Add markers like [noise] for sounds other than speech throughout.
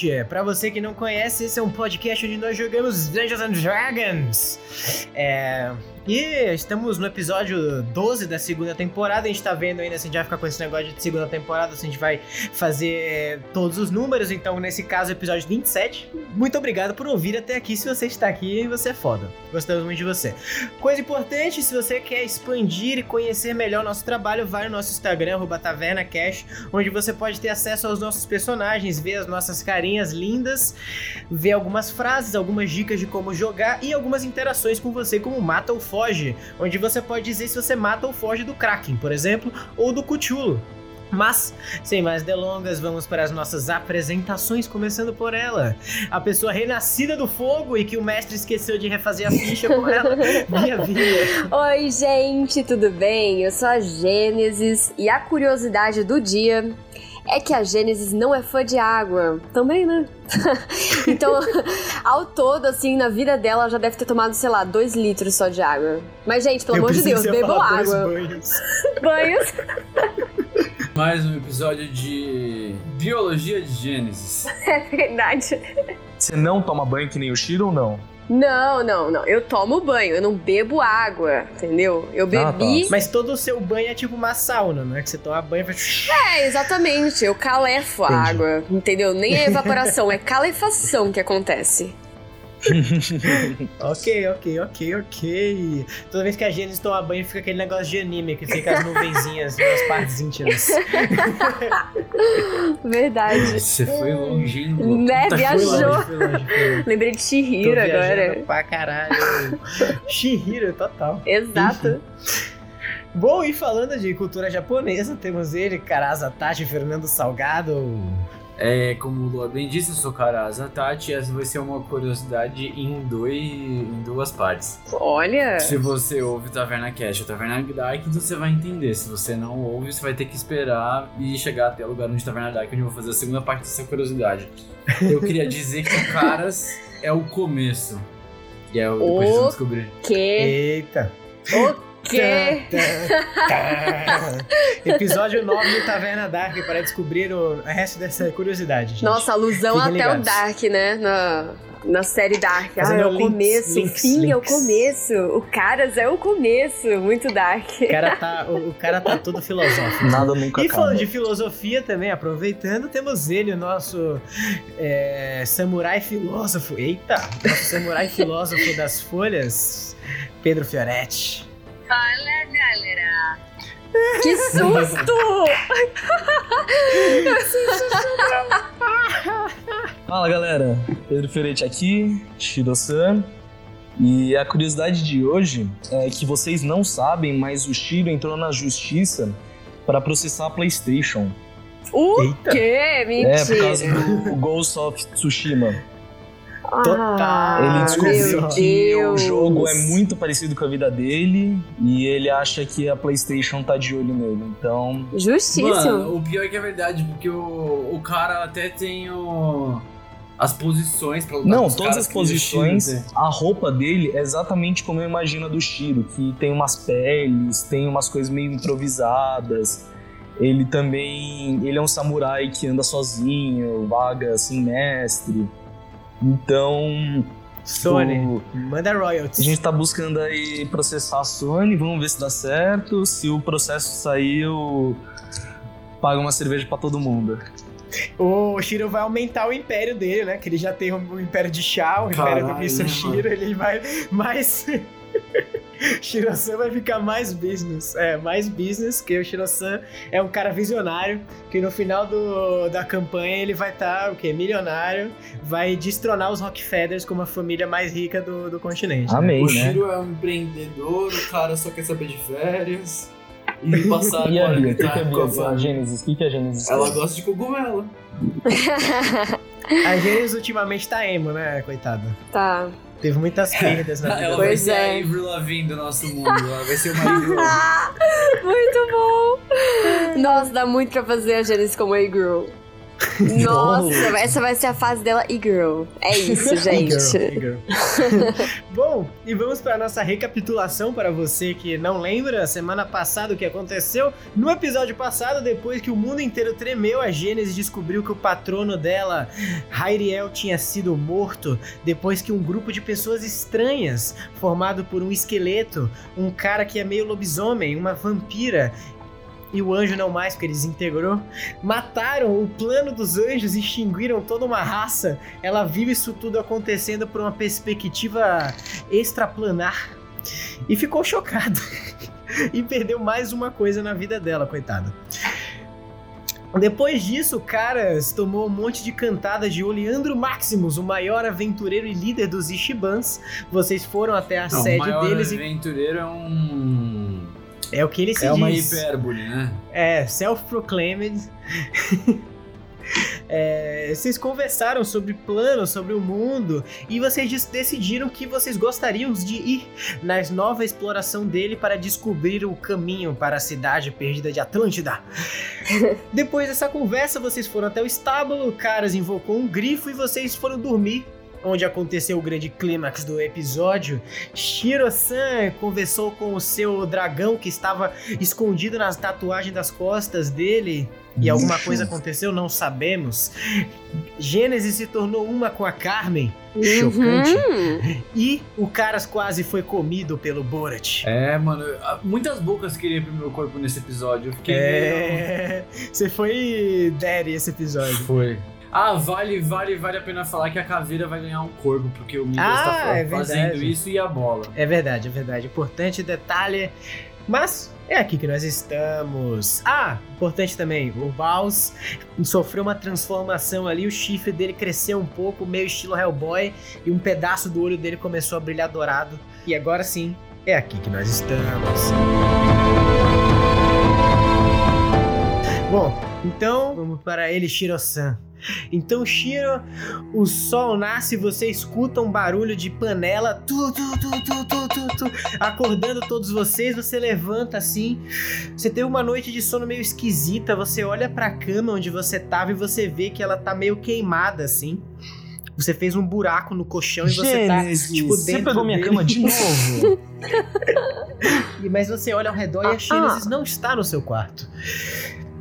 Taverna Cash. Para você que não conhece, esse é um podcast onde nós jogamos Dungeons and Dragons. É, e estamos no episódio 12 da segunda temporada. A gente tá vendo ainda se a gente vai ficar com esse negócio de segunda temporada, se a gente vai fazer todos os números. Então, nesse caso, episódio 27. Muito obrigado por ouvir até aqui. Se você está aqui, você é foda. Gostamos muito de você. Coisa importante, se você quer expandir e conhecer melhor nosso trabalho, vai no nosso Instagram, TavernaCash, onde você pode ter acesso aos nossos personagens, ver as nossas carinhas lindas, ver algumas frases, algumas dicas de como jogar e algumas interações com você, como mata ou foge, onde você pode dizer se você mata ou foge do Kraken, por exemplo, ou do Cthulhu. Mas, sem mais delongas, vamos para as nossas apresentações, começando por ela. A pessoa renascida do fogo e que o mestre esqueceu de refazer a ficha com ela. [laughs] Minha vida. Oi, gente, tudo bem? Eu sou a Gênesis e a curiosidade do dia é que a Gênesis não é fã de água. Também, né? [laughs] então, ao todo, assim, na vida dela, já deve ter tomado, sei lá, dois litros só de água. Mas, gente, pelo Eu amor de Deus, bebam água. banhos. [laughs] Banhos. Mais um episódio de Biologia de Gênesis. [laughs] É verdade. Você não toma banho que nem o Shiro ou não? Não, não, não. Eu tomo banho, eu não bebo água, entendeu? Eu Ah, bebi. Mas todo o seu banho é tipo uma sauna, não é que você toma banho e faz... É, exatamente. Eu calefo a Entendi. água, entendeu? Nem é evaporação, é calefação que acontece. Ok, ok, ok, ok. Toda vez que a Gênesis toma banho, fica aquele negócio de anime, que fica as nuvenzinhas nas [laughs] partes íntimas. Verdade. Você foi longe, hein? Né, Puta viajou. Foi longe, foi longe, foi longe. Lembrei de Shihiro agora. pra caralho. Shihiro, total. Exato. Bom, e falando de cultura japonesa, temos ele, Karasa Tachi, Fernando Salgado. É, como o Lua bem disse, eu sou Karasa Tati, essa vai ser uma curiosidade em, dois, em duas partes. Olha. Se você ouve Taverna Cash ou Taverna Dark, então você vai entender. Se você não ouve, você vai ter que esperar e chegar até o lugar onde Taverna Dark, onde eu vou fazer a segunda parte dessa curiosidade. Eu [laughs] queria dizer que o Caras é o começo. E é o depois vocês vão O- descobrir. Que? Eita. O que? Tá. Episódio 9 do Taverna Dark para descobrir o resto dessa curiosidade. gente. Nossa, alusão Fiquem até o ligados. Dark, né? Na, na série Dark. Ah, é o links, começo. links, o fim é o links. começo. O Caras é o começo. Muito Dark. O cara tá, o, o cara tá todo filosófico. Nada nunca E acaba. falando de filosofia também, aproveitando, temos ele, o nosso é, samurai filósofo. Eita! Nosso samurai filósofo das folhas, Pedro Fioretti. Fala, galera. Que susto! Fala galera, Pedro Ferretti aqui, Shiro-san. E a curiosidade de hoje é que vocês não sabem, mas o Shiro entrou na justiça para processar a PlayStation. O Eita. quê? Mentira. É, por causa do Ghost of Tsushima. Total. Ah, ele descobriu meu que o jogo é muito parecido com a vida dele e ele acha que a PlayStation tá de olho nele. Então, Justíssimo. Mano, o pior é que é verdade, porque o, o cara até tem o, as posições pra lutar Não, com os todas caras as posições, tem. a roupa dele é exatamente como eu imagino a do Shiro, que tem umas peles, tem umas coisas meio improvisadas. Ele também, ele é um samurai que anda sozinho, vaga sem mestre. Então, Sony, o- manda a royalties. gente tá buscando aí processar a Sony, vamos ver se dá certo. Se o processo sair, eu pago uma cerveja pra todo mundo. O Shiro vai aumentar o império dele, né? Que ele já tem o império de Shao, o império do Caralho, Mr. né, Shiro, ele vai mais. [laughs] [laughs] Shiro-san vai ficar mais business. É, mais business, que o Shiro-san é um cara visionário, que no final do, da campanha ele vai estar, o quê? Milionário, vai destronar os Rockefellers como a família mais rica do, do continente. né? Amei, O né? Shiro é um empreendedor, o cara só quer saber de férias [laughs] e passar E a Bia, que, agora que é com a a Bia? A família. Gênesis, o que, que é a Gênesis? Ela gosta de cogumelo. [laughs] A Gênesis ultimamente tá emo, né, coitada? Tá. Teve muitas perdas na vida. Ela vai Pois ser é. a Avril Lavigne do nosso mundo. Ela vai ser uma [laughs] Avril Muito bom! Nossa, dá muito pra fazer a Gênesis como A-Girl. [laughs] Nossa, essa vai ser a fase dela e-girl. É isso, [laughs] gente. E-girl, e-girl. [laughs] Bom, e vamos para nossa recapitulação para você que não lembra, semana passada o que aconteceu. No episódio passado, depois que o mundo inteiro tremeu, a Gênesis descobriu que o patrono dela, Hyriel, tinha sido morto depois que um grupo de pessoas estranhas, formado por um esqueleto, um cara que é meio lobisomem, uma vampira e o anjo não mais, porque ele desintegrou, mataram o plano dos anjos e extinguiram toda uma raça. Ela viu isso tudo acontecendo por uma perspectiva extraplanar e ficou chocada. [laughs] e perdeu mais uma coisa na vida dela, coitada. Depois disso, Caras tomou um monte de cantada de Oleandro Maximus, o maior aventureiro e líder dos Ishibans. Vocês foram até a Não, o sede maior deles e. aventureiro é um. É o que ele se É uma diz. hipérbole, né? É, self-proclaimed. [laughs] É, vocês conversaram sobre planos, sobre o mundo, e vocês decidiram que vocês gostariam de ir na nova exploração dele para descobrir o caminho para a cidade perdida de Atlântida. [laughs] Depois dessa conversa, vocês foram até o estábulo, o Caras invocou um grifo e vocês foram dormir. Onde aconteceu o grande clímax do episódio, Shiro-san conversou com o seu dragão que estava escondido nas tatuagens das costas dele. E alguma coisa aconteceu, não sabemos. Gênesis se tornou uma com a Carmen. Chocante. Uhum. E o Caras quase foi comido pelo Borat. É, mano, muitas bocas queriam pro meu corpo nesse episódio. Eu fiquei meio. É. Você foi daddy esse episódio. Foi. Ah, vale, vale, vale a pena falar que a caveira vai ganhar um corpo, porque o Midas Ah, tá é fazendo verdade. isso e a bola. É verdade, é verdade. Importante detalhe. Mas é aqui que nós estamos. Ah, importante também, o Baus sofreu uma transformação ali, o chifre dele cresceu um pouco, meio estilo Hellboy, e um pedaço do olho dele começou a brilhar dourado. E agora sim, é aqui que nós estamos. Bom, então vamos para ele, Shiro-san. Então, Shiro, o sol nasce e você escuta um barulho de panela, tu, tu, tu, tu, tu, tu, tu, acordando todos vocês. Você levanta assim. Você teve uma noite de sono meio esquisita. Você olha pra cama onde você tava e você vê que ela tá meio queimada assim. Você fez um buraco no colchão e você tá, Gênesis, tipo, você dentro pegou minha dele. cama de [laughs] novo. E- Mas você olha ao redor e Ah, a Gênesis não está no seu quarto.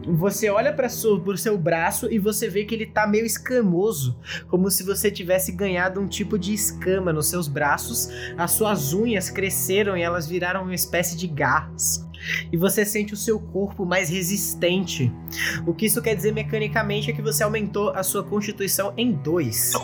Você olha para o seu braço e você vê que ele tá meio escamoso, como se você tivesse ganhado um tipo de escama nos seus braços. As suas unhas cresceram e elas viraram uma espécie de garras. E você sente o seu corpo mais resistente. O que isso quer dizer mecanicamente é que você aumentou a sua constituição em dois. [laughs]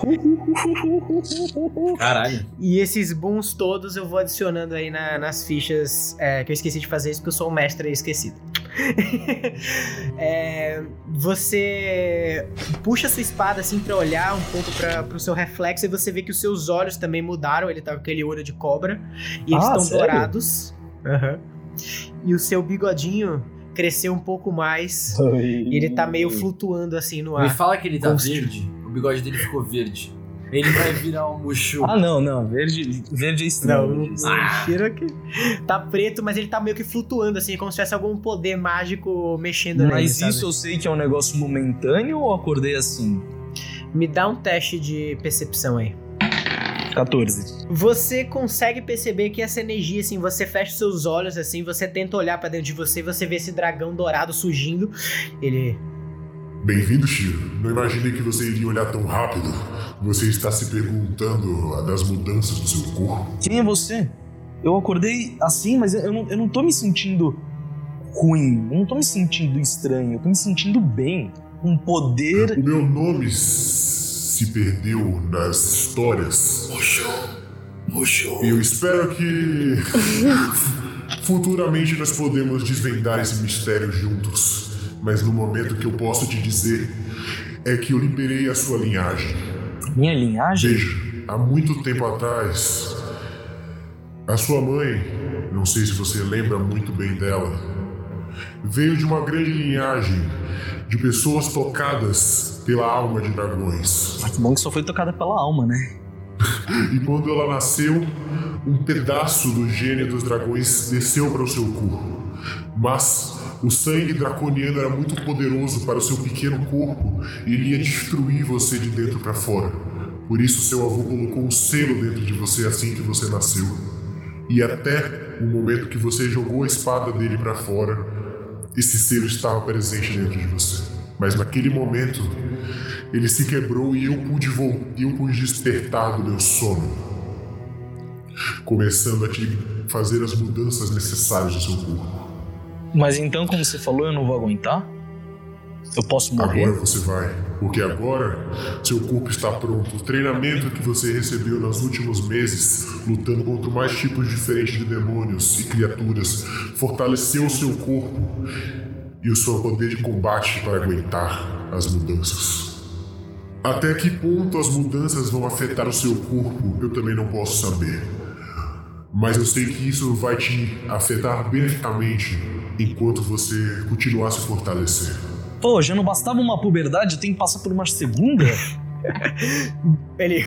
Caralho. E esses booms todos eu vou adicionando aí na- nas fichas é, que eu esqueci de fazer isso porque eu sou um mestre esquecido. [laughs] É, você puxa sua espada assim pra olhar um pouco para pro seu reflexo e você vê que os seus olhos também mudaram. Ele tá com aquele olho de cobra e eles Ah, estão sério? dourados. Aham. E o seu bigodinho cresceu um pouco mais. E ele tá meio flutuando assim no Me ar. fala que ele tá verde. O bigode dele ficou verde. Ele vai virar um Mushu. Ah, não, não. Verde, verde é Não, estranho. o Shiro que tá preto, mas ele tá meio que flutuando, assim, como se tivesse algum poder mágico mexendo nele, Mas sabe? isso eu sei que é um negócio momentâneo ou acordei assim? Me dá um teste de percepção aí. 14. Você consegue perceber que essa energia, assim, você fecha os seus olhos, assim, você tenta olhar pra dentro de você, você vê esse dragão dourado surgindo. Ele. Bem-vindo, Shiro. Não imaginei que você iria olhar tão rápido. Você está se perguntando das mudanças do seu corpo. Quem é você? Eu acordei assim, mas eu não, eu não tô me sentindo ruim. Eu não tô me sentindo estranho. Eu tô me sentindo bem. Um poder. O meu nome se perdeu nas histórias. E eu espero que [laughs] futuramente nós podemos desvendar esse mistério juntos. Mas no momento que eu posso te dizer é que eu liberei a sua linhagem. Minha linhagem? Veja, há muito tempo atrás, a sua mãe, não sei se você lembra muito bem dela, veio de uma grande linhagem de pessoas tocadas pela alma de dragões. Ah, que bom que só foi tocada pela alma, né? [laughs] E quando ela nasceu, um pedaço do gene dos dragões desceu para o seu cu. Mas O sangue draconiano era muito poderoso para o seu pequeno corpo e ele ia destruir você de dentro para fora. Por isso, seu avô colocou um selo dentro de você assim que você nasceu. E até o momento que você jogou a espada dele para fora, esse selo estava presente dentro de você. Mas naquele momento, ele se quebrou e eu pude, eu pude despertar do meu sono, começando a te fazer as mudanças necessárias no seu corpo. Mas então, como você falou, eu não vou aguentar? Eu posso morrer? Agora você vai, porque agora seu corpo está pronto. O treinamento que você recebeu nos últimos meses, lutando contra mais tipos diferentes de demônios e criaturas, fortaleceu o seu corpo e o seu poder de combate para aguentar as mudanças. Até que ponto as mudanças vão afetar o seu corpo, eu também não posso saber. Mas eu sei que isso vai te afetar beneficamente enquanto você continuar a se fortalecer. Pô, já não bastava uma puberdade, tenho que passar por uma segunda? [laughs] Ele.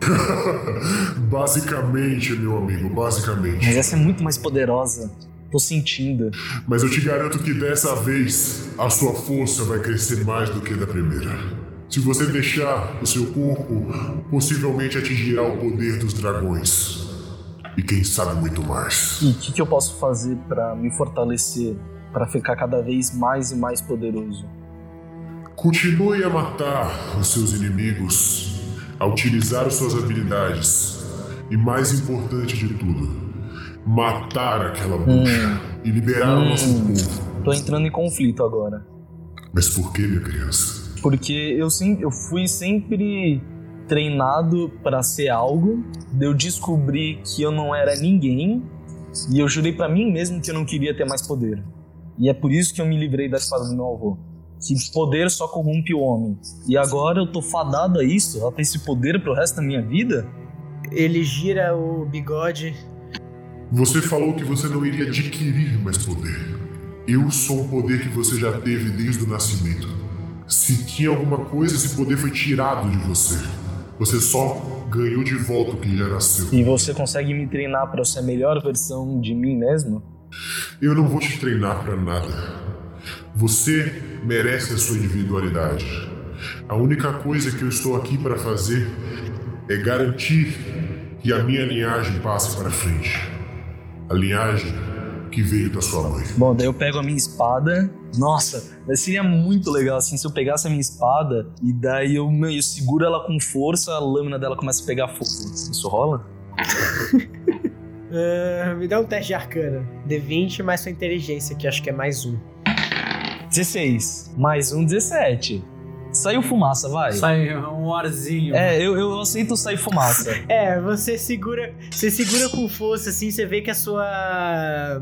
[laughs] Basicamente, meu amigo, basicamente. Mas essa é muito mais poderosa. Tô sentindo. Mas eu te garanto que dessa vez a sua força vai crescer mais do que da primeira. Se você deixar o seu corpo, possivelmente atingirá o poder dos dragões. E quem sabe muito mais. E o que, que eu posso fazer pra me fortalecer? Pra ficar cada vez mais e mais poderoso? Continue a matar os seus inimigos, a utilizar as suas habilidades. E mais importante de tudo, matar aquela bruxa e liberar o nosso povo. Tô entrando em conflito agora. Mas por que, minha criança? Porque eu, sim, eu fui sempre treinado pra ser algo, de eu descobri que eu não era ninguém, e eu jurei pra mim mesmo que eu não queria ter mais poder. E é por isso que eu me livrei da espada do meu avô. Que poder só corrompe o homem. E agora eu tô fadado a isso, a ter esse poder pro resto da minha vida? Ele gira o bigode. Você falou que você não iria adquirir mais poder. Eu sou um poder que você já teve desde o nascimento. Se tinha alguma coisa, esse poder foi tirado de você. Você só ganhou de volta o que já nasceu. E você consegue me treinar eu ser a melhor versão de mim mesmo? Eu não vou te treinar pra nada. Você merece a sua individualidade. A única coisa que eu estou aqui para fazer é garantir que a minha linhagem passe para frente. A linhagem que veio da sua mãe. Bom, daí eu pego a minha espada. Nossa, seria muito legal assim se eu pegasse a minha espada e daí eu, meu, eu seguro ela com força, a lâmina dela começa a pegar fogo. Isso rola? [laughs] Ah, me dá um teste de arcana. D20 mais sua inteligência, que acho que é mais um. 16. Mais um 17. Saiu fumaça, vai. Sai um arzinho. É, eu, eu aceito sair fumaça. [laughs] É, você segura, você segura com força, assim, você vê que a sua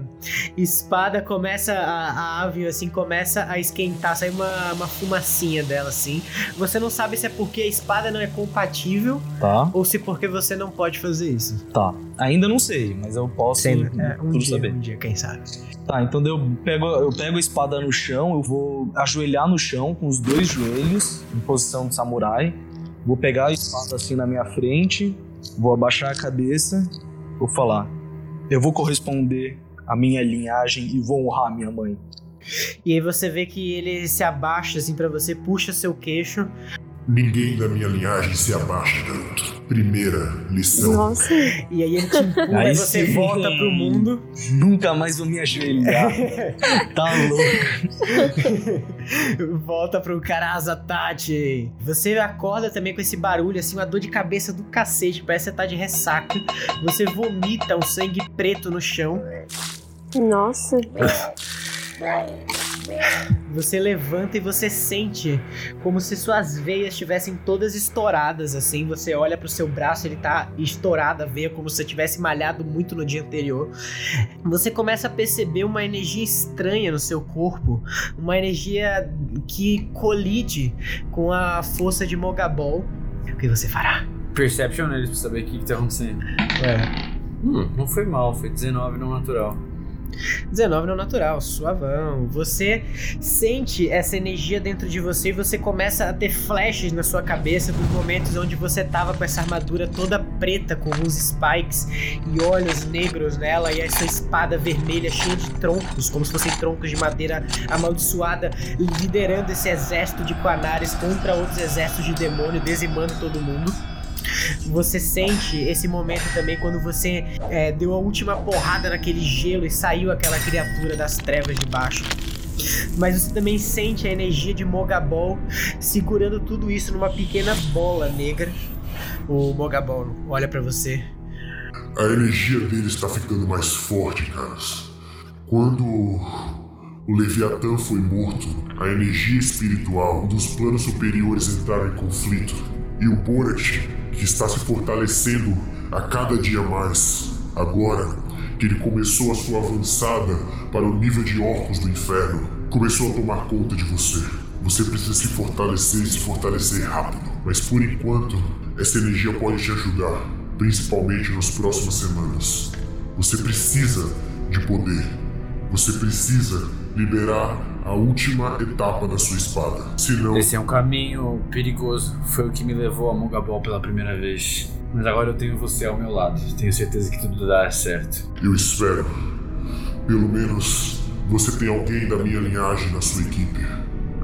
espada começa, a, a ave, assim, começa a esquentar, sai uma, uma fumacinha dela, assim. Você não sabe se é porque a espada não é compatível Tá, ou se porque você não pode fazer isso. tá. Ainda não sei, mas eu posso Sendo, é, um tudo dia, saber. um dia, quem sabe. Tá, então eu pego, eu pego a espada no chão, eu vou ajoelhar no chão com os dois joelhos, em posição de samurai. Vou pegar a espada assim na minha frente, vou abaixar a cabeça, vou falar: Eu vou corresponder à minha linhagem e vou honrar minha mãe. E aí você vê que ele se abaixa, assim, pra você, puxa seu queixo. Ninguém da minha linhagem se abaixa, garoto. Primeira lição. Nossa. E aí ele te empurra [laughs] Aí e você sim. volta pro mundo. Nunca mais vou me ajoelhar. [laughs] tá louco. Volta pro Karazatati. Você acorda também com esse barulho, assim, uma dor de cabeça do cacete, parece que você tá de ressaca. Você vomita um sangue preto no chão. Nossa. [laughs] Você levanta e você sente como se suas veias estivessem todas estouradas, assim. Você olha pro seu braço, ele tá estourado a veia, como se você tivesse malhado muito no dia anterior. Você começa a perceber uma energia estranha no seu corpo, uma energia que colide com a força de Mogabol. O que você fará? Perception neles pra saber o que, que tá acontecendo. É. Hum, não foi mal, foi 19 no natural. 19 no natural, suavão. Você sente essa energia dentro de você e você começa a ter flashes na sua cabeça dos momentos onde você tava com essa armadura toda preta com uns spikes e olhos negros nela e essa espada vermelha cheia de troncos, como se fossem troncos de madeira amaldiçoada, liderando esse exército de Quanares contra outros exércitos de demônio, dizimando todo mundo. Você sente esse momento também quando você é, deu a última porrada naquele gelo e saiu aquela criatura das trevas de baixo. Mas você também sente a energia de Mogabol segurando tudo isso numa pequena bola negra. O Mogabol olha para você. A energia dele está ficando mais forte, caras. Quando o Leviatã foi morto, a energia espiritual dos planos superiores entraram em conflito. E o Borat que está se fortalecendo a cada dia mais. Agora que ele começou a sua avançada para o nível de orcos do inferno, começou a tomar conta de você. Você precisa se fortalecer e se fortalecer rápido. Mas por enquanto, essa energia pode te ajudar, principalmente nas próximas semanas. Você precisa de poder. Você precisa liberar a última etapa da sua espada. Senão. Esse é um caminho perigoso. Foi o que me levou a Mugabol pela primeira vez. Mas agora eu tenho você ao meu lado. Tenho certeza que tudo dá certo. Eu espero. Pelo menos você tem alguém da minha linhagem na sua equipe.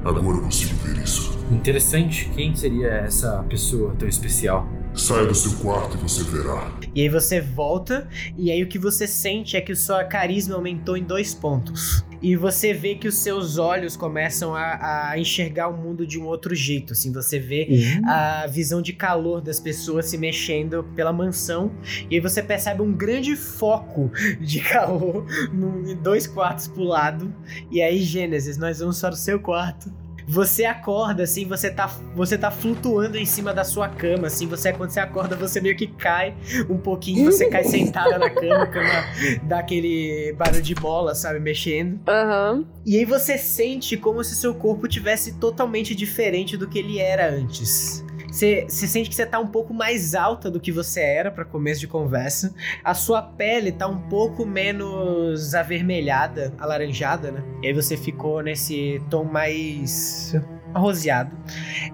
Agora eu consigo ver isso. Interessante. Quem seria essa pessoa tão especial? Saia do seu quarto e você verá. E aí você volta, e aí o que você sente é que o seu carisma aumentou em dois pontos. E você vê que os seus olhos começam a, a enxergar o mundo de um outro jeito. Assim, você vê uhum. a visão de calor das pessoas se mexendo pela mansão. E aí você percebe um grande foco de calor [laughs] em dois quartos pro lado. E aí, Gênesis, nós vamos para o seu quarto. Você acorda, assim, você tá, você tá flutuando em cima da sua cama, assim, você quando você acorda, você meio que cai um pouquinho, você cai sentada na cama, cama dá aquele barulho de bola, sabe, mexendo. Uhum. E aí você sente como se seu corpo tivesse totalmente diferente do que ele era antes. Você, sente que você tá um pouco mais alta do que você era para começo de conversa. A sua pele tá um pouco menos avermelhada, alaranjada, né? E aí você ficou nesse tom mais roseado.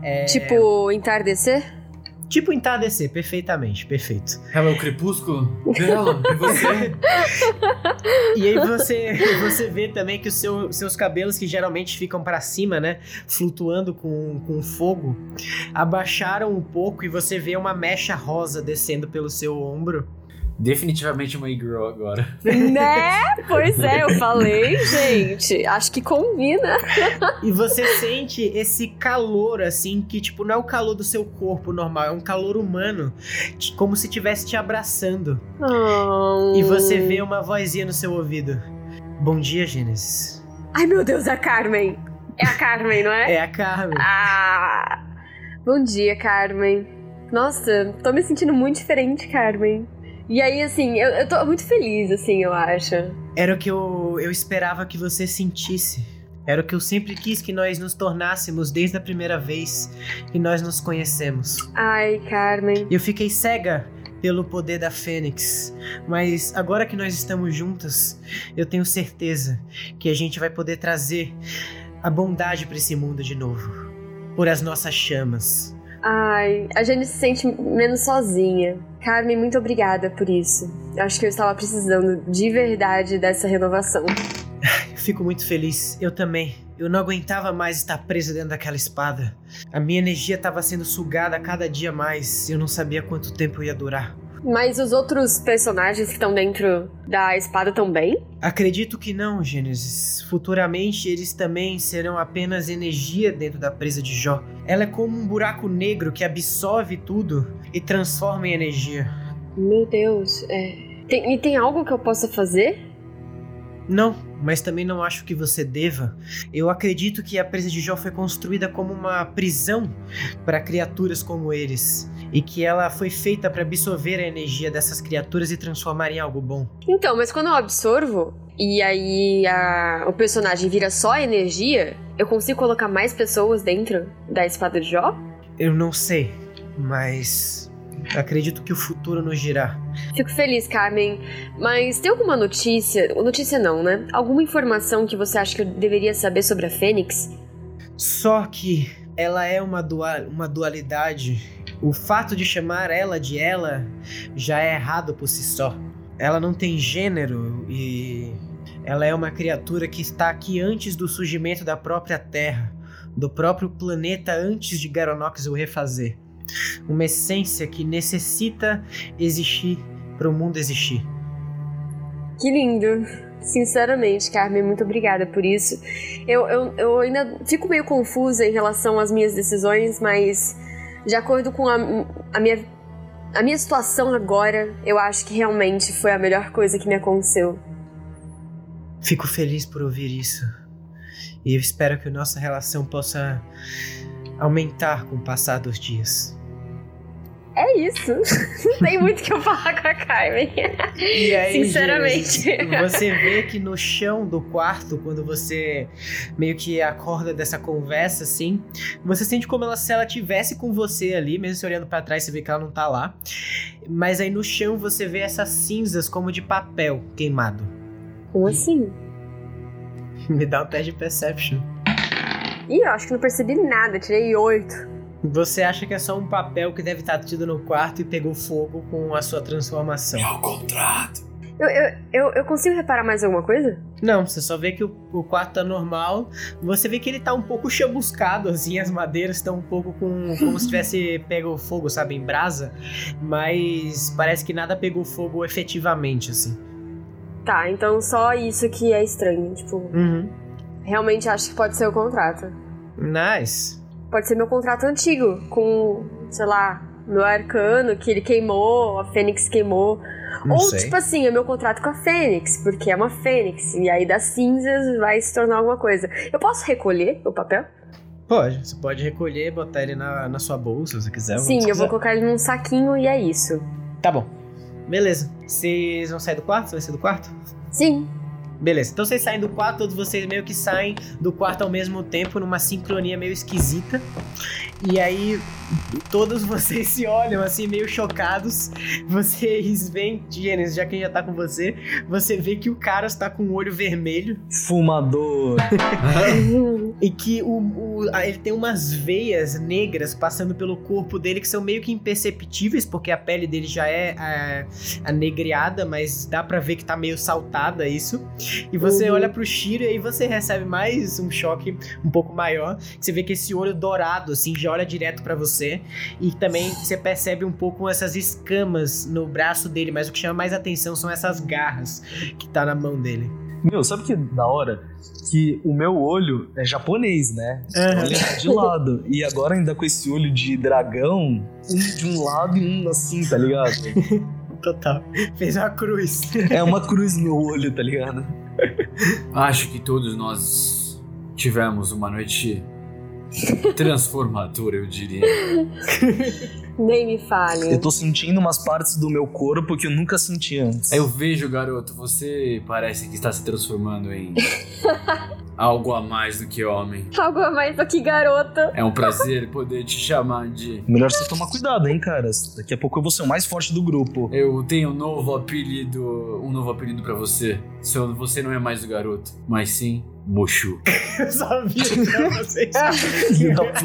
É... Tipo entardecer? Tipo entardecer, perfeitamente, perfeito. Ela é o crepúsculo? Bela, e você? [laughs] e aí você, você vê também que os seu, seus cabelos, que geralmente ficam para cima, né? Flutuando com, com fogo, abaixaram um pouco e você vê uma mecha rosa descendo pelo seu ombro definitivamente uma e-girl agora. Né? [laughs] Pois é, eu falei, gente. Acho que combina. E você sente esse calor, assim, que, tipo, não é o calor do seu corpo normal, é um calor humano. Como se estivesse te abraçando. Oh. E você vê uma vozinha no seu ouvido. Bom dia, Gênesis. Ai, meu Deus, é a Carmen. É a Carmen, não é? É a Carmen. Ah! Bom dia, Carmen. Nossa, tô me sentindo muito diferente, Carmen. E aí, assim, eu, eu tô muito feliz, assim, eu acho. Era o que eu, eu esperava que você sentisse. Era o que eu sempre quis que nós nos tornássemos desde a primeira vez que nós nos conhecemos. Ai, Carmen. Eu fiquei cega pelo poder da Fênix, mas agora que nós estamos juntas, eu tenho certeza que a gente vai poder trazer a bondade para esse mundo de novo, por as nossas chamas. Ai, a gente se sente menos sozinha. Carmen, muito obrigada por isso. Acho que eu estava precisando de verdade dessa renovação. Fico muito feliz. Eu também. Eu não aguentava mais estar preso dentro daquela espada. A minha energia estava sendo sugada cada dia mais. Eu não sabia quanto tempo ia durar. Mas os outros personagens que estão dentro da espada também? Acredito que não, Gênesis. Futuramente eles também serão apenas energia dentro da presa de Jó. Ela é como um buraco negro que absorve tudo e transforma em energia. Meu Deus, é. Tem, e tem algo que eu possa fazer? Não, mas também não acho que você deva. Eu acredito que a presa de Jó foi construída como uma prisão para criaturas como eles e que ela foi feita para absorver a energia dessas criaturas e transformar em algo bom. Então, mas quando eu absorvo e aí a, o personagem vira só energia, eu consigo colocar mais pessoas dentro da espada de Jó? Eu não sei, mas Acredito que o futuro nos dirá. Fico feliz, Carmen. Mas tem alguma notícia? Notícia não, né? Alguma informação que você acha que eu deveria saber sobre a Fênix? Só que ela é uma, dual, uma dualidade. O fato de chamar ela de ela já é errado por si só. Ela não tem gênero e ela é uma criatura que está aqui antes do surgimento da própria Terra, do próprio planeta antes de Garonox o refazer. Uma essência que necessita existir para o mundo existir. Que lindo. Sinceramente, Carmen, muito obrigada por isso. Eu, eu, eu ainda fico meio confusa em relação às minhas decisões, mas de acordo com a, a, minha, a minha situação agora, eu acho que realmente foi a melhor coisa que me aconteceu. Fico feliz por ouvir isso. E eu espero que a nossa relação possa aumentar com o passar dos dias. É isso. [laughs] Não tem muito o que eu falar com a Carmen. E aí, Sinceramente. Você vê que no chão do quarto, quando você meio que acorda dessa conversa, assim, você sente como ela, se ela tivesse com você ali, mesmo se olhando para trás, você vê que ela não tá lá. Mas aí no chão você vê essas cinzas como de papel queimado. Como assim? [laughs] Me dá um teste de perception. Ih, eu acho que não percebi nada, tirei oito. Você acha que é só um papel que deve estar tido no quarto e pegou fogo com a sua transformação. É o contrato. Eu, eu, eu, eu consigo reparar mais alguma coisa? Não, você só vê que o, o quarto tá normal. Você vê que ele tá um pouco chamuscado, assim, as madeiras estão um pouco com. como se tivesse [laughs] pego fogo, sabe, em brasa. Mas parece que nada pegou fogo efetivamente, assim. Tá, então só isso que é estranho. Tipo, Uhum. realmente acho que pode ser o contrato. Nice. Pode ser meu contrato antigo, com, sei lá, meu arcano, que ele queimou, a Fênix queimou. Não Ou, sei. tipo assim, é meu contrato com a Fênix, porque é uma Fênix. E aí das cinzas vai se tornar alguma coisa. Eu posso recolher o papel? Pode. Você pode recolher e botar ele na, na sua bolsa, se você quiser. Sim, eu vou colocar ele num saquinho e é isso. Tá bom. Beleza. Vocês vão sair do quarto? Você vai sair do quarto? Sim. Beleza, então vocês saem do quarto, todos vocês meio que saem do quarto ao mesmo tempo, numa sincronia meio esquisita. E aí, todos vocês se olham assim, meio chocados. Vocês veem, Gênesis, já que já tá com você, você vê que o cara está com o olho vermelho Fumador. [laughs] e que o, o- a- ele tem umas veias negras passando pelo corpo dele que são meio que imperceptíveis, porque a pele dele já é ah, anegreada, mas dá pra ver que tá meio saltada isso. E você Uhum. olha pro Shiro e aí você recebe mais um choque um pouco maior. Você vê que esse olho dourado, assim, já olha direto pra você. E também você percebe um pouco essas escamas no braço dele, mas o que chama mais atenção são essas garras que tá na mão dele. Meu, sabe que da hora? Que o meu olho é japonês, né? Aham. Ele tá de lado. E agora ainda com esse olho de dragão, um de um lado e um assim, tá ligado? [laughs] Total. Fez uma cruz. É uma cruz no olho, tá ligado? Acho que todos nós tivemos uma noite transformadora, eu diria. [laughs] Nem me fale. Eu tô sentindo umas partes do meu corpo que eu nunca senti antes. Eu vejo, garoto, você parece que está se transformando em [laughs] algo a mais do que homem. Algo a mais do que garota. É um prazer poder te chamar de. Melhor você tomar cuidado, hein, caras. Daqui a pouco eu vou ser o mais forte do grupo. Eu tenho um novo apelido, um novo apelido pra você. Seu, você não é mais o garoto, mas sim Mochu. Eu sabia pra vocês. Filho da puta.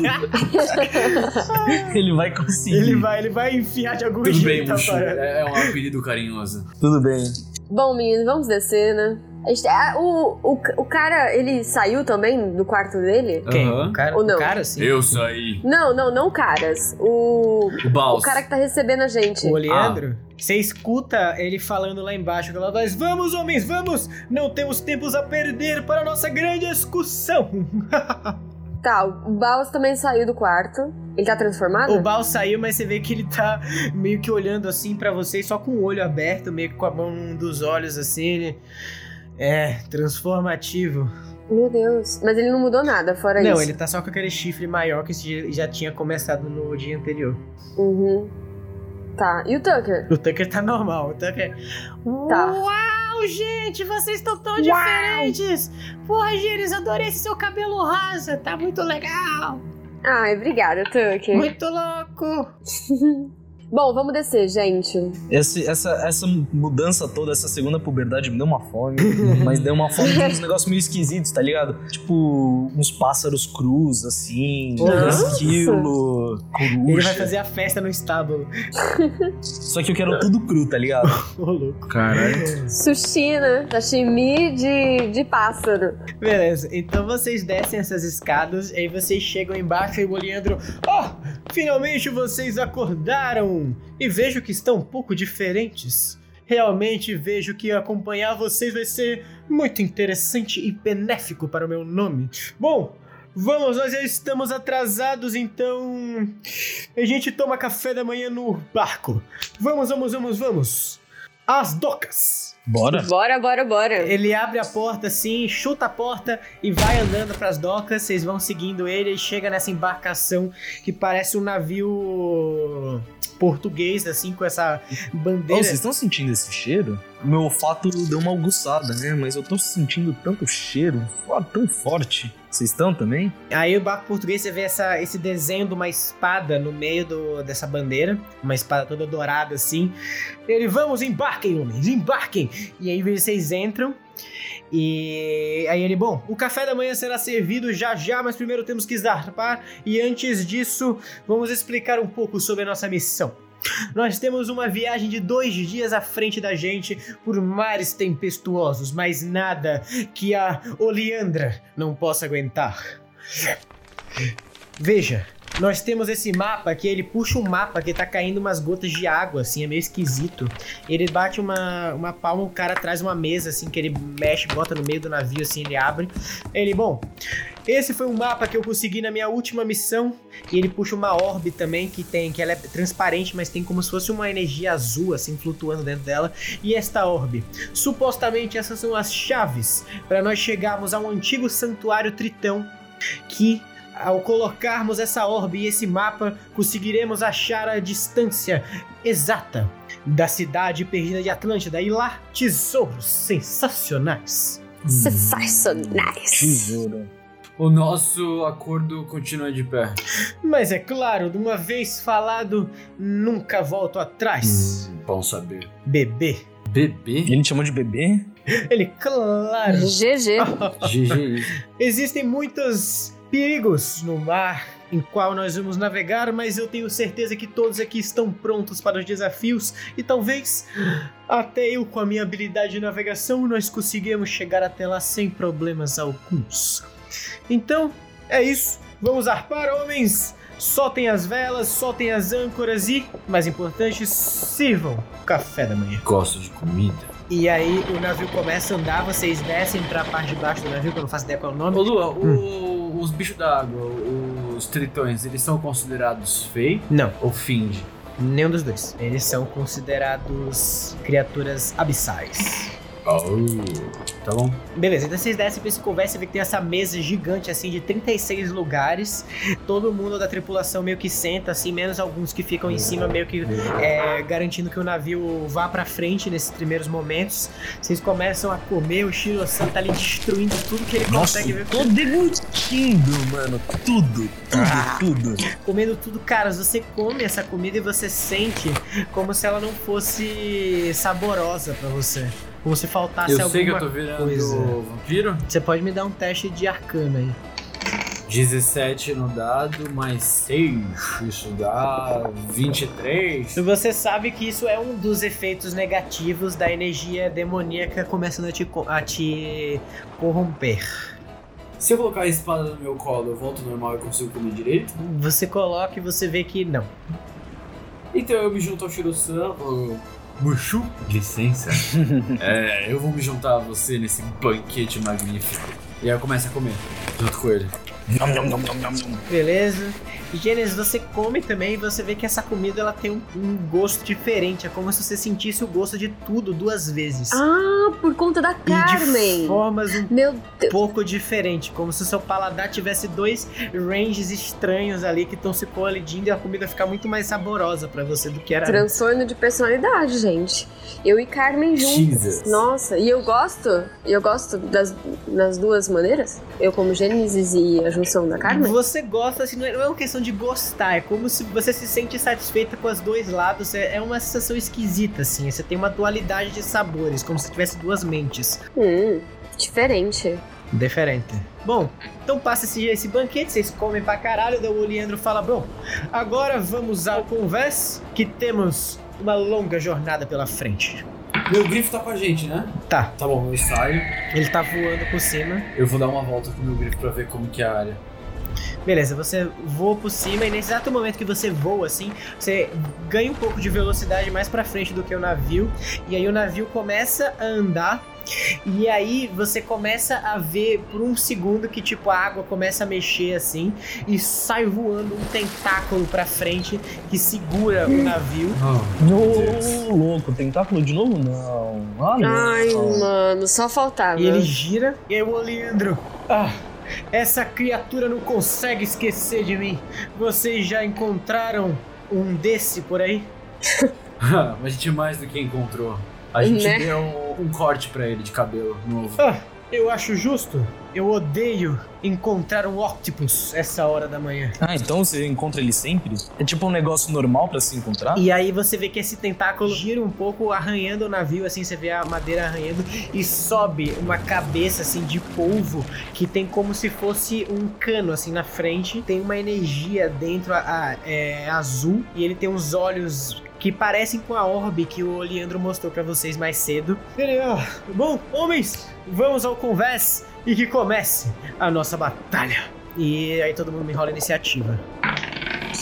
Ele vai conseguir. Ele vai, ele vai enfiar de algum Tudo bem, jeito a Mochu. parada. É, é um apelido carinhoso. Tudo bem. Bom, meninos, vamos descer, né? A gente- ah, o, o, o cara, ele saiu também do quarto dele? Quem? Aham. O cara, Ou não? o cara sim. Eu saí. Não, não, não caras. O, O Baus. o cara que tá recebendo a gente. O Oleandro, você escuta ele falando lá embaixo, aquela voz: Vamos, homens, vamos! Não temos tempos a perder para a nossa grande excursão! [laughs] Tá, o Baus também saiu do quarto. Ele tá transformado? o Bal saiu, mas você vê que ele tá meio que olhando assim pra vocês, só com o olho aberto, meio que com a mão dos olhos assim. Ele... É, transformativo. Meu Deus. Mas ele não mudou nada, fora Não, isso. ele tá só com aquele chifre maior que já tinha começado no dia anterior. Uhum. Tá. E o Tucker? O Tucker tá normal. O Tucker. Tá. Uau, gente, vocês estão tão diferentes! Porra, Gênesis, adorei esse seu cabelo rosa, tá muito legal! Ai, obrigada, Tucker. Muito louco! [laughs] Bom, vamos descer, gente. Esse- essa, essa mudança toda, essa segunda puberdade me deu uma fome. [laughs] mas deu uma fome de uns negócios meio esquisitos, tá ligado? Tipo, uns pássaros crus, assim, Nossa. esquilo, Ele vai coruja. fazer a festa no estábulo. [laughs] Só que eu quero tudo cru, tá ligado? [laughs] Ô, louco. Caralho. Sushi, né? Sashimi de, de pássaro. Beleza, então vocês descem essas escadas, aí vocês chegam embaixo e o Oleandro. Oh, finalmente vocês acordaram! E vejo que estão um pouco diferentes. Realmente vejo que acompanhar vocês vai ser muito interessante e benéfico para o meu nome. Bom, vamos, nós já estamos atrasados, então. A gente toma café da manhã no barco. Vamos, vamos, vamos, vamos! As docas! Bora. Bora, bora, bora. Ele abre a porta assim, chuta a porta e vai andando pras docas. Vocês vão seguindo ele e chega nessa embarcação que parece um navio português, assim, com essa bandeira. vocês estão sentindo esse cheiro? Meu olfato deu uma aguçada, né? Mas eu tô sentindo tanto cheiro, tão forte. Vocês estão também? Aí o barco português você vê essa, esse desenho de uma espada no meio do, dessa bandeira, uma espada toda dourada assim. Ele, vamos, embarquem, homens, embarquem! E aí vocês entram. E aí ele, bom, o café da manhã será servido já já, mas primeiro temos que zarpar. E antes disso, vamos explicar um pouco sobre a nossa missão. Nós temos uma viagem de dois dias à frente da gente por mares tempestuosos, mas nada que a Oleandra não possa aguentar. Veja, nós temos esse mapa que ele puxa um mapa que tá caindo umas gotas de água, assim, é meio esquisito. Ele bate uma, uma palma, o cara traz uma mesa, assim, que ele mexe, bota no meio do navio, assim, ele abre. Ele, bom, esse foi um mapa que eu consegui na minha última missão. E ele puxa uma orbe também, que tem, que ela é transparente, mas tem como se fosse uma energia azul, assim, flutuando dentro dela. E esta orbe, supostamente essas são as chaves para nós chegarmos a um antigo santuário tritão que ao colocarmos essa orbe e esse mapa, conseguiremos achar a distância exata da cidade perdida de Atlântida e lá tesouros sensacionais. Sensacionais. Tesouro. O nosso acordo continua de pé. Mas é claro, de uma vez falado, nunca volto atrás. Hum, bom saber. Bebê. Bebê? Ele te chamou de bebê? Ele, claro. GG. GG. [laughs] Existem muitos perigos no mar em qual nós vamos navegar, mas eu tenho certeza que todos aqui estão prontos para os desafios e talvez até eu com a minha habilidade de navegação nós conseguimos chegar até lá sem problemas alguns. Então, é isso. Vamos arpar, homens! Soltem as velas, soltem as âncoras e, mais importante, sirvam o café da manhã. Gosto de comida. E aí o navio começa a andar, vocês descem pra parte de baixo do navio, que eu não faço ideia qual é o nome. Ô Lua, o- os bichos da água, os tritões, eles são considerados fei Não. ou find? Nenhum dos dois. Eles são considerados criaturas abissais. Oh, tá bom. Beleza, então vocês descem pra esse conversa e vê que tem essa mesa gigante, assim, de 36 lugares. Todo mundo da tripulação meio que senta, assim, menos alguns que ficam em cima, meio que é, garantindo que o navio vá pra frente nesses primeiros momentos. Vocês começam a comer, o Shiro-san tá ali destruindo tudo que ele Nossa, consegue ver. tô degustando, mano. Tudo, tudo, tudo. comendo tudo, cara, você come essa comida e você sente como se ela não fosse saborosa pra você. Como se faltasse Eu alguma sei que eu tô virando coisa. vampiro. Você pode me dar um teste de arcana aí. 17 no dado, mais 6. Isso dá 23. Você sabe que isso é um dos efeitos negativos da energia demoníaca começando a te, a te corromper. Se eu colocar a espada no meu colo, eu volto normal e consigo comer direito? Você coloca e você vê que não. Então eu me junto ao Shiro-san. Mushu, licença. [laughs] é, eu vou me juntar a você nesse banquete magnífico. E aí eu começo a comer, junto com ele. Beleza? E Gênesis, você come também e você vê que essa comida ela tem um, um gosto diferente. É como se você sentisse o gosto de tudo duas vezes. Ah, por conta da E de Carmen. formas um Meu Deus. pouco diferente, como se o seu paladar tivesse dois ranges estranhos ali que estão se colidindo e a comida ficar muito mais saborosa pra você do que era antes. Transtorno de personalidade, gente. Eu e Carmen juntas. Jesus. Nossa, e eu gosto, eu gosto das, das duas maneiras. Eu como Gênesis e a junção da Carmen. Você gosta, assim, não é não é uma questão de de gostar, é como se você se sente satisfeita com os dois lados, é, é uma sensação esquisita, assim. Você tem uma dualidade de sabores, como se tivesse duas mentes. Hum, diferente. Diferente. Bom, então passa esse, esse banquete, vocês comem pra caralho, daí o Leandro fala, bom, agora vamos ao convés, que temos uma longa jornada pela frente. Meu grifo tá com a gente, né? Tá, Tá bom, eu saio. ele tá voando por cima. Eu vou dar uma volta com o meu grifo pra ver como que é a área. Beleza, você voa por cima e nesse exato momento que você voa assim, você ganha um pouco de velocidade mais pra frente do que o navio, e aí o navio começa a andar. E aí você começa a ver por um segundo que tipo a água começa a mexer assim e sai voando um tentáculo pra frente que segura o navio. Ô, louco, tentáculo de novo? Não. Ah, não. Ai, mano, só faltava. E ele gira e aí o Oleandro, ah, essa criatura não consegue esquecer de mim. Vocês já encontraram um desse por aí? Mas [laughs] a gente mais do que encontrou. A gente Né? deu um corte pra ele de cabelo novo. Ah, eu acho justo. Eu odeio encontrar um octopus essa hora da manhã. Ah, então você encontra ele sempre? É tipo um negócio normal pra se encontrar? E aí você vê que esse tentáculo gira um pouco, arranhando o navio, assim, você vê a madeira arranhando e sobe uma cabeça, assim, de polvo, que tem como se fosse um cano, assim, na frente. Tem uma energia dentro, a, a- é azul, e ele tem uns olhos que parecem com a orbe que o Leandro mostrou pra vocês mais cedo. Ele, bom, homens, vamos ao convés e que comece a nossa batalha. E aí todo mundo me rola a iniciativa.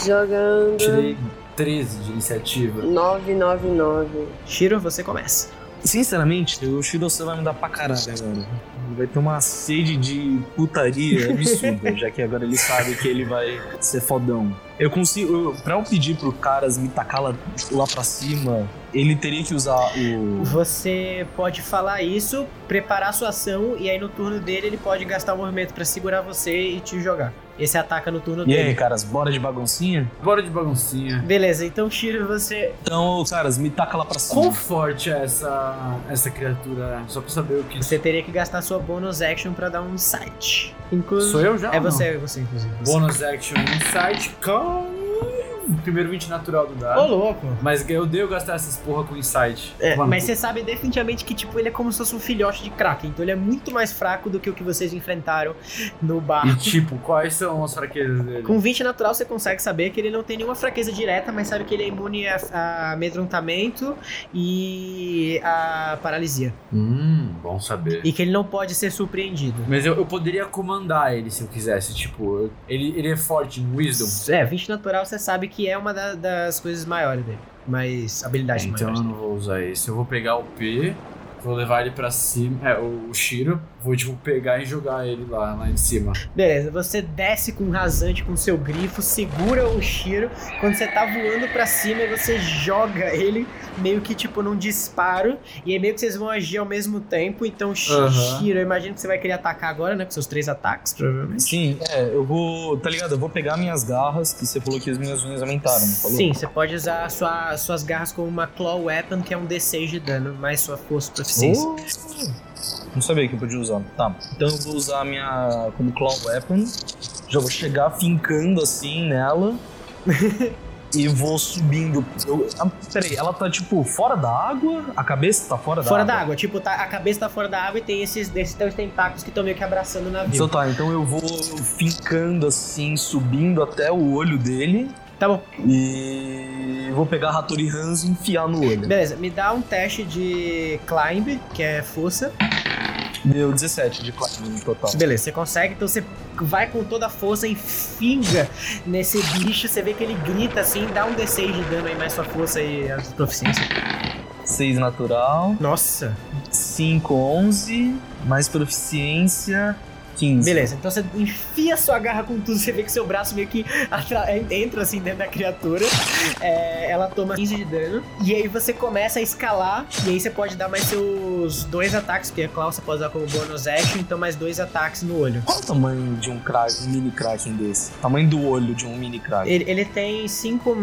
Jogando Tirei 13 de iniciativa. 999. Shiro, você começa. Sinceramente, o Shiro você vai me dar pra caralho agora. Vai ter uma sede de putaria absurda, [laughs] já que agora ele sabe que ele vai ser fodão. Eu consigo. Eu, pra eu pedir pro caras me tacar lá, lá pra cima, ele teria que usar o. Você pode falar isso, preparar sua ação, e aí no turno dele ele pode gastar o movimento pra segurar você e te jogar. Esse ataca no turno E dele. aí, caras, bora de baguncinha? Bora de baguncinha. Beleza, então Shiro, você. Então, caras, me taca lá pra cima. Quão forte é essa, essa criatura? Só pra saber o que. Você teria que gastar sua bonus action pra dar um insight. Inclusive. Sou eu já? É ou não? você, é você, inclusive. Você. Bônus action insight. Primeiro 20 natural do Ô, dado. louco. Mas eu odeio gastar essas porra com insight. É, Mano, mas você sabe definitivamente que, tipo, ele é como se fosse um filhote de Kraken. Então ele é muito mais fraco do que o que vocês enfrentaram no E barco. tipo, quais são as fraquezas dele? Com 20 natural, você consegue saber que ele não tem nenhuma fraqueza direta, mas sabe que ele é imune a, a amedrontamento e a paralisia. Hum, bom saber. E que ele não pode ser surpreendido. Mas eu, eu poderia comandar ele se eu quisesse. Tipo, ele, ele é forte em Wisdom. É, 20 natural você sabe que é uma da- das coisas maiores dele. Mas habilidades Então eu maiores. não vou usar esse. Eu vou pegar o P, vou levar ele pra cima. É, o Shiro. Vou, tipo, pegar e jogar ele lá, lá em cima. Beleza, você desce com um rasante com seu grifo, segura o Shiro. Quando você tá voando pra cima, você joga ele meio que tipo num disparo. E aí meio que vocês vão agir ao mesmo tempo. Então, Sh- Aham. Shiro, eu imagino que você vai querer atacar agora, né? Com seus três ataques, provavelmente. Sim, é, eu vou. Tá ligado? Eu vou pegar minhas garras, que você falou que as minhas unhas aumentaram, não falou? Sim, você pode usar a sua- suas garras como uma Claw Weapon, que é um D6 de dano, mais sua força e proficiência. Oh, não sabia que eu podia usar. Tá, então eu vou usar a minha como claw weapon. Já vou chegar fincando assim nela. [laughs] e vou subindo. Eu, ah, peraí, ela tá tipo fora da água? A cabeça tá fora da Fora água? da água, tipo, tá, a cabeça tá fora da água e tem esses, esses teus tentáculos que estão meio que abraçando o navio. Então tá, então eu vou fincando assim, subindo até o olho dele. Tá bom. E vou pegar a Hattori Hanzo e enfiar no olho. Beleza, me dá um teste de climb, que é força. Deu 17 de climb no total. Beleza, você consegue, então você vai com toda a força e finga nesse bicho. Você vê que ele grita assim, dá um D6 de dano aí, mais sua força e a proficiência. 6 natural, Nossa. 5, 11, mais proficiência, 15. Beleza, então você enfia sua garra com tudo, você vê que seu braço meio que entra assim dentro da criatura. É, ela toma 15 de dano. E aí você começa a escalar. E aí você pode dar mais seus dois ataques, porque a Claw você pode usar como bônus action, então mais dois ataques no olho. Qual o tamanho de um, kraken, um mini kraken desse? Tamanho do olho de um mini kraken. Ele, ele tem cinco.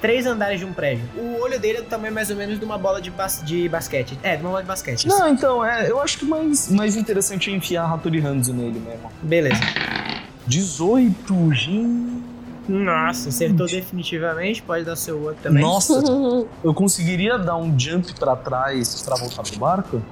Três andares de um prédio. O olho dele é do tamanho mais ou menos de uma bola de, bas- de basquete. É, de uma bola de basquete. Não, então, é, eu acho que mais, mais interessante é enfiar a Hattori Hanzo nele mesmo. Beleza. 18, gente. Nossa, acertou definitivamente. Pode dar seu outro também. Nossa, [laughs] eu conseguiria dar um jump pra trás pra voltar pro barco?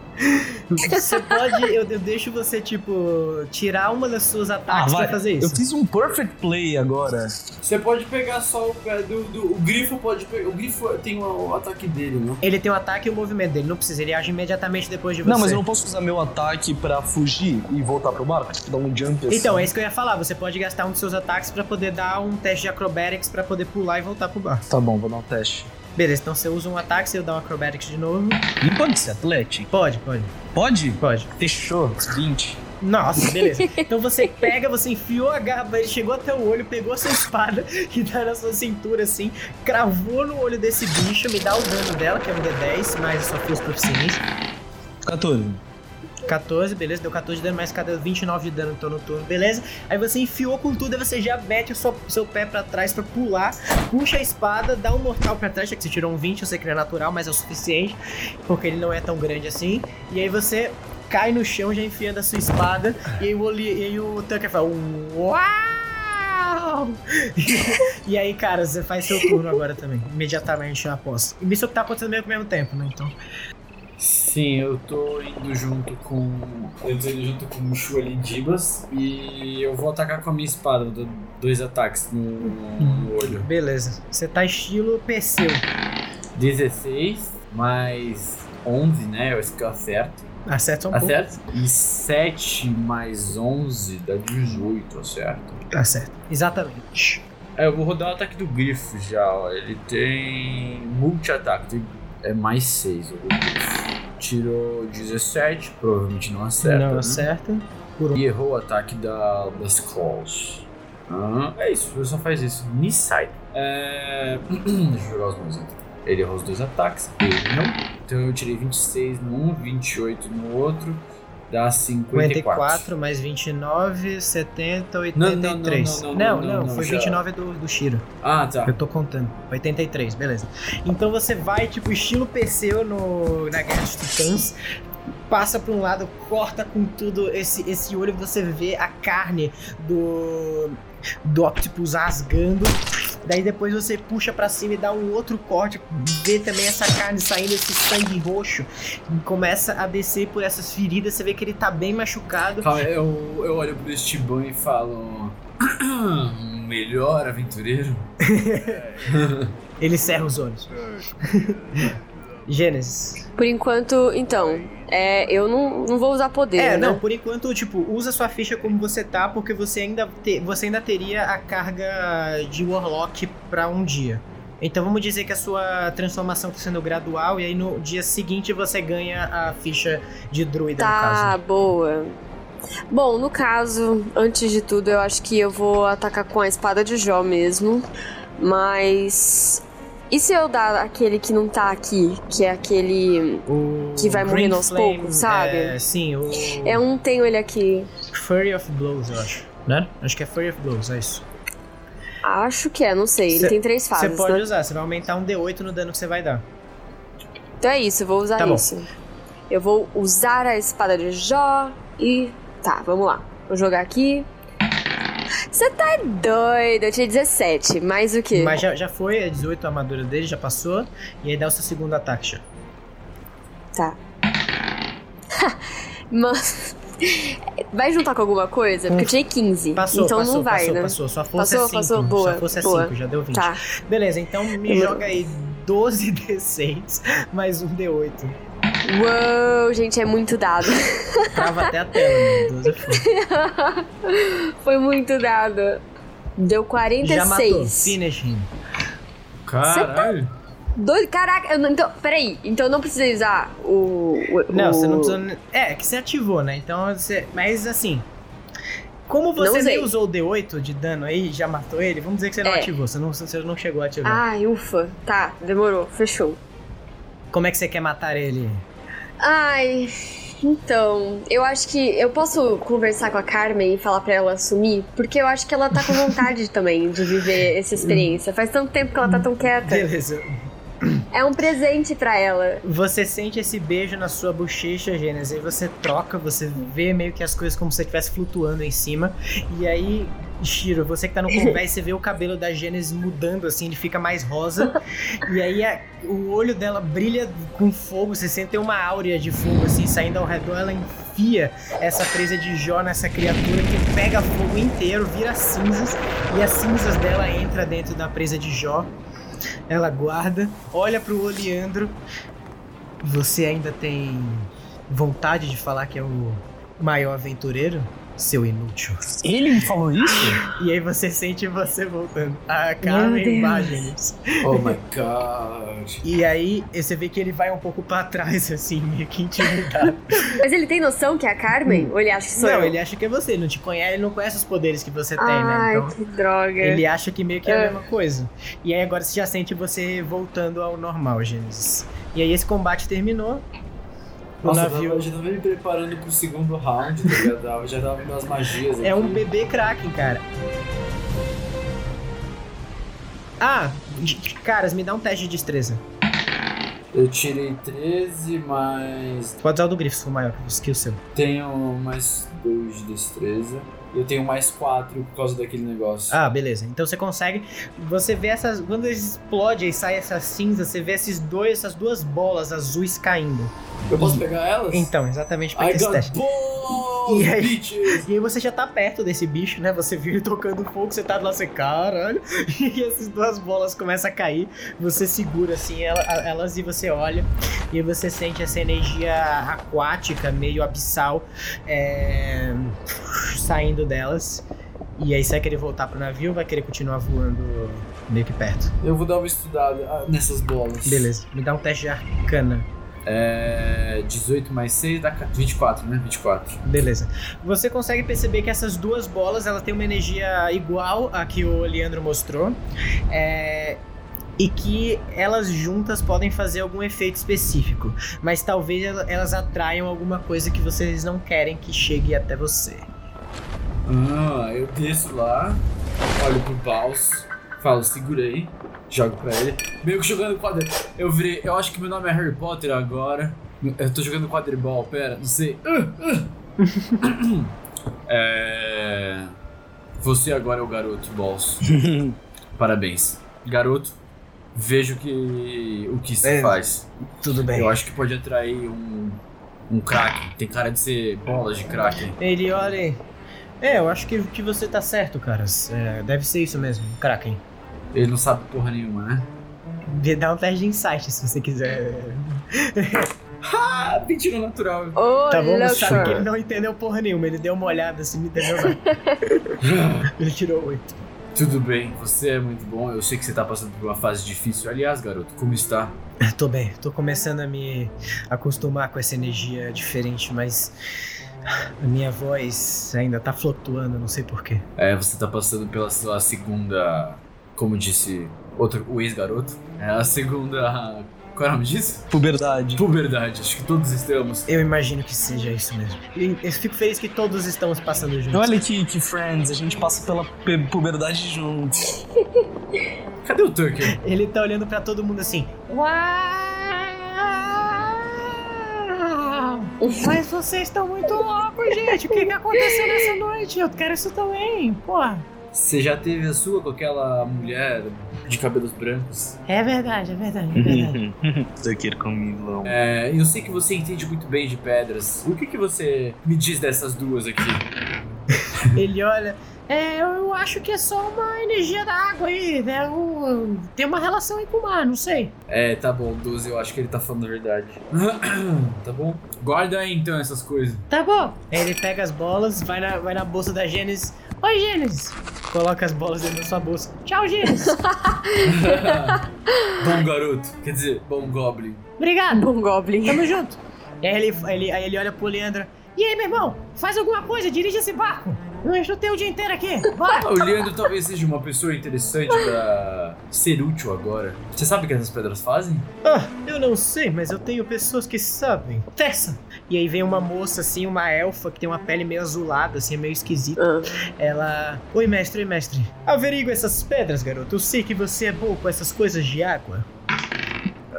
Você pode. Eu, eu deixo você, tipo, tirar uma das suas ataques vai. pra fazer Eu isso. fiz um perfect play agora. Você pode pegar só o pé do, do- O grifo pode pegar. O grifo tem o, o ataque dele, né? Ele tem o ataque e o movimento dele. Não precisa, ele age imediatamente depois de você. Não, mas eu não posso usar meu ataque pra fugir e voltar pro barco? Tipo, dar um jump assim. Então, é isso que eu ia falar. Você pode gastar um dos seus ataques pra poder dar um teste de acrobatics pra poder pular e voltar pro bar. Tá bom, vou dar um teste. Beleza, então você usa um ataque, você dá um acrobatics de novo. Não pode ser Atlético? Pode, pode, Pode? pode. Fechou. 20. Nossa, beleza. Então você pega, você enfiou a garra, ele chegou até o olho, pegou a sua espada [laughs] e dá na sua cintura assim, cravou no olho desse bicho, me dá o dano dela, que é um D10, mais a sua força proficiência. 14. 14, beleza, deu 14 de dano, mais cada 29 de dano então no turno, beleza? Aí você enfiou com tudo, aí você já mete o seu, seu pé pra trás pra pular, puxa a espada, dá um mortal pra trás, já que você tirou um 20, eu sei que não é natural, mas é o suficiente, porque ele não é tão grande assim. E aí você cai no chão já enfiando a sua espada, e aí o, Oli- e aí o Tucker fala, uau! [laughs] e aí, cara, você faz seu turno agora também, imediatamente aposto. E isso que tá acontecendo meio que ao mesmo tempo, né, então... Sim, eu tô indo junto com. Eu tô indo junto com o Shu ali Dibas e eu vou atacar com a minha espada, dois ataques no, no olho. Beleza, você tá estilo Perseu. 16 mais 11, né? Eu acho que eu acerto. Acerta um pouco. Acerto? E 7 mais 11 dá 18, acerto. Tá certo. Exatamente. É, eu vou rodar o ataque do grifo já, ó. Ele tem multi-ataque, é mais 6 o grifo. Tirou 17, provavelmente não acerta. não né? acerta. Um. E errou o ataque da, das claws. Ah, é isso, ele só faz isso. Nisai. É... [clears throat] Deixa eu jogar os meus então. Ele errou os dois ataques, ele não. Então eu tirei 26 no um, 28 no outro. Dá 54. 54 mais 29, 70, Não, 83. não, não, não, não, não, não, foi já. 29 do, do Shiro. Ah, tá. Eu tô contando. 83, beleza. Então você vai, tipo, estilo Perseu no, na Guerra dos Titãs. Passa pra um lado, corta com tudo esse, esse olho, você vê a carne do, do Octopus rasgando. Daí depois você puxa pra cima e dá um outro corte, vê também essa carne saindo, esse sangue roxo. E começa a descer por essas feridas, você vê que ele tá bem machucado. Calma, eu, eu olho pro Esteban e falo. Melhor aventureiro? [laughs] Ele cerra os olhos. [laughs] Gênesis. Por enquanto, então, é, eu não, não vou usar poder, É, né? não, por enquanto, tipo, usa sua ficha como você tá, porque você ainda, te- você ainda teria a carga de Warlock pra um dia. Então vamos dizer que a sua transformação tá sendo gradual, e aí no dia seguinte você ganha a ficha de druida, no Tá, caso. boa. Bom, no caso, antes de tudo, eu acho que eu vou atacar com a espada de Jó mesmo. Mas. E se eu dar aquele que não tá aqui? Que é aquele. O Que vai Green morrendo aos Flame, poucos, sabe? É, sim, o Eu não tenho ele aqui. Fury of Blows, eu acho. Né? Acho que é Fury of Blows, é isso. Acho que é, não sei. Ele Cê- tem três Você fases, pode né? usar, você vai aumentar um D8 no dano que você vai dar. Então é isso, eu vou usar Tá bom. isso. Eu vou usar a espada de Jó e. Tá, vamos lá. Vou jogar aqui. Você tá doido? Eu tinha 17. Mais o quê? Mas já, já foi, é 18 a armadura dele, já passou. E aí dá o seu segundo ataque já. Tá. [laughs] Mas. Vai juntar com alguma coisa? Porque eu tirei 15. Passou, então passou, não vai, passou, né? passou. Sua força Passou, é 5. passou, boa, Sua força é boa. 5, já deu 20. Tá. Beleza, então me joga aí 12 [laughs] D6 mais um D8. Uou, gente, é muito dado. Trava até a tela, né? 12 é. [laughs] Foi muito dado. Deu Já matou. 46. Finish him. Caralho. Dois, caraca, eu não, então, peraí. Então eu não precisei usar o. o Não, você não precisa. É, que você ativou, né? Então você. Mas assim. Como você nem usou o D8 de dano aí, já matou ele, vamos dizer que você não É. ativou. Você não, você não chegou a ativar. Ai, ufa. Tá, demorou. Fechou. Como é que você quer matar ele? Ai, então, eu acho que eu posso conversar com a Carmen e falar pra ela assumir, porque eu acho que ela tá com vontade também de viver essa experiência. Faz tanto tempo que ela tá tão quieta. Beleza. É um presente pra ela. Você sente esse beijo na sua bochecha, Gênesis, aí você troca, você vê meio que as coisas como se você estivesse flutuando em cima. E aí, Shiro, você que tá no [laughs] convés, você vê o cabelo da Gênesis mudando assim, ele fica mais rosa. e aí a- o olho dela brilha com fogo, você sente uma áurea de fogo assim saindo ao redor, ela enfia essa presa de Jó nessa criatura que pega fogo inteiro, vira cinzas, e as cinzas dela entra dentro da presa de Jó. Ela guarda, olha pro Oleandro. Você ainda tem vontade de falar que é o maior aventureiro? Seu inútil. Ele me falou isso? E aí você sente você voltando. A Carmen Deus. imagens. Oh my god. [laughs] E aí você vê que ele vai um pouco pra trás, assim, meio que intimidado. [laughs] Mas ele tem noção que é a Carmen? Ou ele acha que sou não, eu? ele acha que é você, ele não te conhece, ele não conhece os poderes que você tem, Ai, né? Então. que droga. Ele acha que meio que é a É. mesma coisa. E aí agora você já sente você voltando ao normal, Gênesis. E aí esse combate terminou. O Nossa, navio eu já tava me preparando pro segundo round, tá ligado? Eu já tava vendo as magias aqui. é um bebê Kraken, cara. Ah, caras, me dá um teste de destreza. Eu tirei 13, mas Pode usar o do Grifo, se for maior que o seu. tenho mais 2 de destreza. Eu tenho mais 4 por causa daquele negócio. Ah, beleza. Então você consegue. Você vê essas. Quando explode e sai essa cinza, você vê esses dois, essas duas bolas azuis caindo. eu posso pegar elas? Então, exatamente pra I esse teste. balls, E aí-! E aí você já tá perto desse bicho, né? Você viu ele tocando fogo, você tá lá, você, caralho. [laughs] E essas duas bolas começam a cair. Você segura assim ela- elas e você olha. E você sente essa energia aquática, meio abissal, é, saindo delas. E aí você vai querer voltar pro navio ou vai querer continuar voando meio que perto? Eu vou dar uma estudada ah, nessas bolas. Beleza, me dá um teste de arcana. É. 18 mais 6 dá 24, né? 24. Beleza. Você consegue perceber que essas duas bolas elas têm uma energia igual a que o Leandro mostrou. É, E que elas juntas podem fazer algum efeito específico. Mas talvez ela- elas atraiam alguma coisa que vocês não querem que chegue até você. Ah, eu desço lá, olho pro Baus, falo, segura aí, jogo pra ele. Meio que jogando quadro. Eu virei. Eu acho que meu nome é Harry Potter agora. Eu tô jogando quadribol, pera, não sei. Ah, ah. [coughs] é. Você agora é o garoto, Balls. [laughs] Parabéns. Garoto, vejo que o que se É. faz. Tudo bem. Eu acho que pode atrair um. Um crack. Tem cara de ser bolas de crack. Ele olha. É, eu acho que, que você tá certo, caras. É, deve ser isso mesmo, Kraken. Ele não sabe porra nenhuma, né? Me Dá um teste de insight se você quiser. [laughs] Ah, mentira natural. Ô, Tá bom? Você sabe que ele não entendeu porra nenhuma. Ele deu uma olhada assim, não entendeu nada. [laughs] ele tirou oito. Tudo bem, você é muito bom. Eu sei que você tá passando por uma fase difícil. Aliás, garoto, como está? Tô bem, tô começando a me acostumar com essa energia diferente, mas a minha voz ainda tá flutuando, não sei porquê. É, você tá passando pela sua segunda. Como disse outro, o ex-garoto. É a segunda. Qual é o nome disso? Puberdade. Puberdade. Acho que todos estamos. Eu imagino que seja isso mesmo. E eu fico feliz que todos estamos passando juntos. Olha que, que friends, a gente passa pela pu- puberdade juntos. Cadê o Tucker? Ele tá olhando pra todo mundo assim. Uau! Mas vocês estão muito loucos, gente. O que, que aconteceu nessa noite? Eu quero isso também, porra. Você já teve a sua com aquela mulher de cabelos brancos? É verdade, é verdade, é [laughs] verdade. Daquele comilão. É, eu sei que você entende muito bem de pedras. O que, que você me diz dessas duas aqui? Ele olha. É, eu acho que é só uma energia da água aí, né? O- Tem uma relação aí com o mar, não sei. É, tá bom, 12, eu acho que ele tá falando a verdade. [clears throat] tá bom? Guarda aí então essas coisas. Tá bom. Aí ele pega as bolas, vai na, vai na bolsa da Gênesis. Oi, Gênesis. Coloca as bolas dentro da sua bolsa. Tchau, Gênesis. [laughs] [laughs] bom garoto, quer dizer, bom goblin. Obrigado. Bom Goblin. Tamo junto. Aí ele, ele- aí ele olha pro Leandro. E aí, meu irmão? Faz alguma coisa, dirige esse barco. Não enche o teu dia inteiro aqui. Bora. Ah, o Leandro talvez seja uma pessoa interessante pra ser útil agora. Você sabe o que essas pedras fazem? Ah, eu não sei, mas eu tenho pessoas que sabem. Tessa! E aí vem uma moça, assim, uma elfa, que tem uma pele meio azulada, assim, é meio esquisita. Ah. Ela. Oi, mestre, oi, mestre. Averigo essas pedras, garoto. Eu sei que você é bom com essas coisas de água.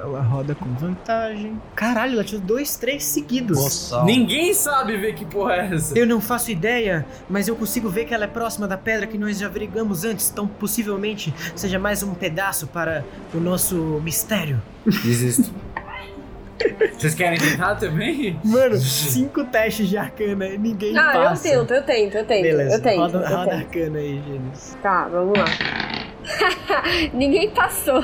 Ela roda com vantagem. Caralho, ela tirou dois, três seguidos. Nossa. Ninguém sabe ver que porra é essa. Eu não faço ideia, mas eu consigo ver que ela é próxima da pedra que nós já averigamos antes, então possivelmente seja mais um pedaço para o nosso mistério. Desisto. [laughs] Vocês querem tentar também? Mano, cinco testes de arcana e ninguém Ah, passa. eu tento, eu tento, eu tento. Beleza, eu tento. roda, eu roda tento. arcana aí, Gênesis. Tá, vamos lá. [laughs] Ninguém passou.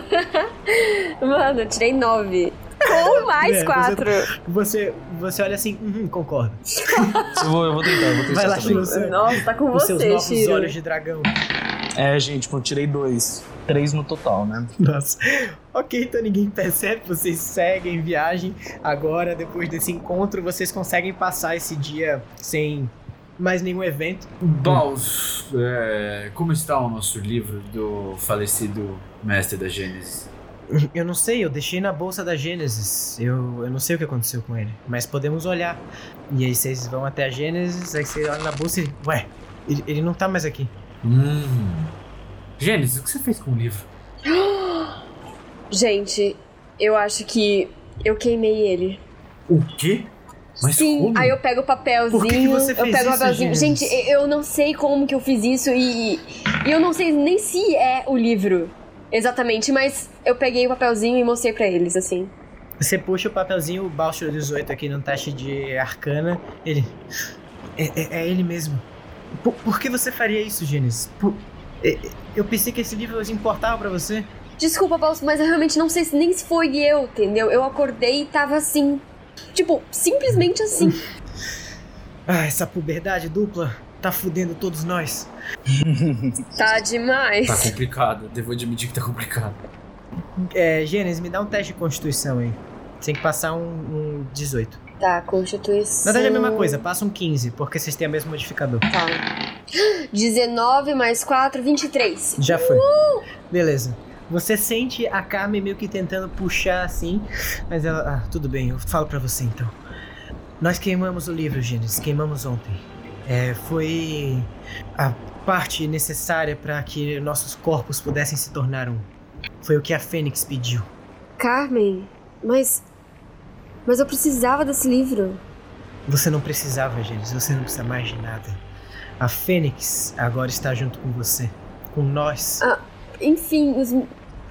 [laughs] Mano, eu tirei nove. Com mais É, quatro. Você, você olha assim, uhum, concordo. [laughs] Eu vou, eu vou tentar, eu vou tentar. Vai lá. Shiro. Nossa, tá com Os seus você, novos Shiro. olhos de dragão. É, gente, eu tirei dois. Três no total, né? Nossa. Ok, então ninguém percebe, vocês seguem viagem. Agora, depois desse encontro, vocês conseguem passar esse dia sem mais nenhum evento. Baus, é, como está o nosso livro do falecido mestre da Gênesis? Eu não sei, eu deixei na bolsa da Gênesis. Eu, eu não sei o que aconteceu com ele. Mas podemos olhar. E aí vocês vão até a Gênesis, aí você olha na bolsa e. Ué, ele, ele não tá mais aqui. Hum. Gênesis, o que você fez com o livro? [gasps] Gente, eu acho que eu queimei ele. O quê? Mas Sim, como? aí eu pego o papelzinho, Por que que você eu fez pego o papelzinho. Gente, eu não sei como que eu fiz isso e, e eu não sei nem se é o livro exatamente, mas eu peguei o papelzinho e mostrei pra eles, assim. Você puxa o papelzinho, o Bauschel 18 aqui no teste de arcana. Ele. É, é- é ele mesmo. Por, por que você faria isso, Gênesis? Por- é- é- eu pensei que esse livro importava pra você. Desculpa, Paulo, mas eu realmente não sei se nem se foi eu, entendeu? Eu acordei e tava assim. Tipo, simplesmente assim. Ah, essa puberdade dupla tá fudendo todos nós. [laughs] Tá demais. Tá complicado, devo admitir que tá complicado. É, Gênesis, me dá um teste de constituição aí. Você tem que passar um, um 18. Tá, constituição. Na verdade é a mesma coisa, passa um 15, porque vocês têm o mesmo modificador. Tá. [gasps] 19 mais 4, 23. Já foi. Beleza. Você sente a Carmen meio que tentando puxar assim, mas ela. Ah, tudo bem, eu falo pra você então. Nós queimamos o livro, Gênesis, queimamos ontem. É, foi a parte necessária para que nossos corpos pudessem se tornar um. Foi o que a Fênix pediu. Carmen, mas. Mas eu precisava desse livro. Você não precisava, Gênesis, você não precisa mais de nada. A Fênix agora está junto com você, com nós. Enfim, os,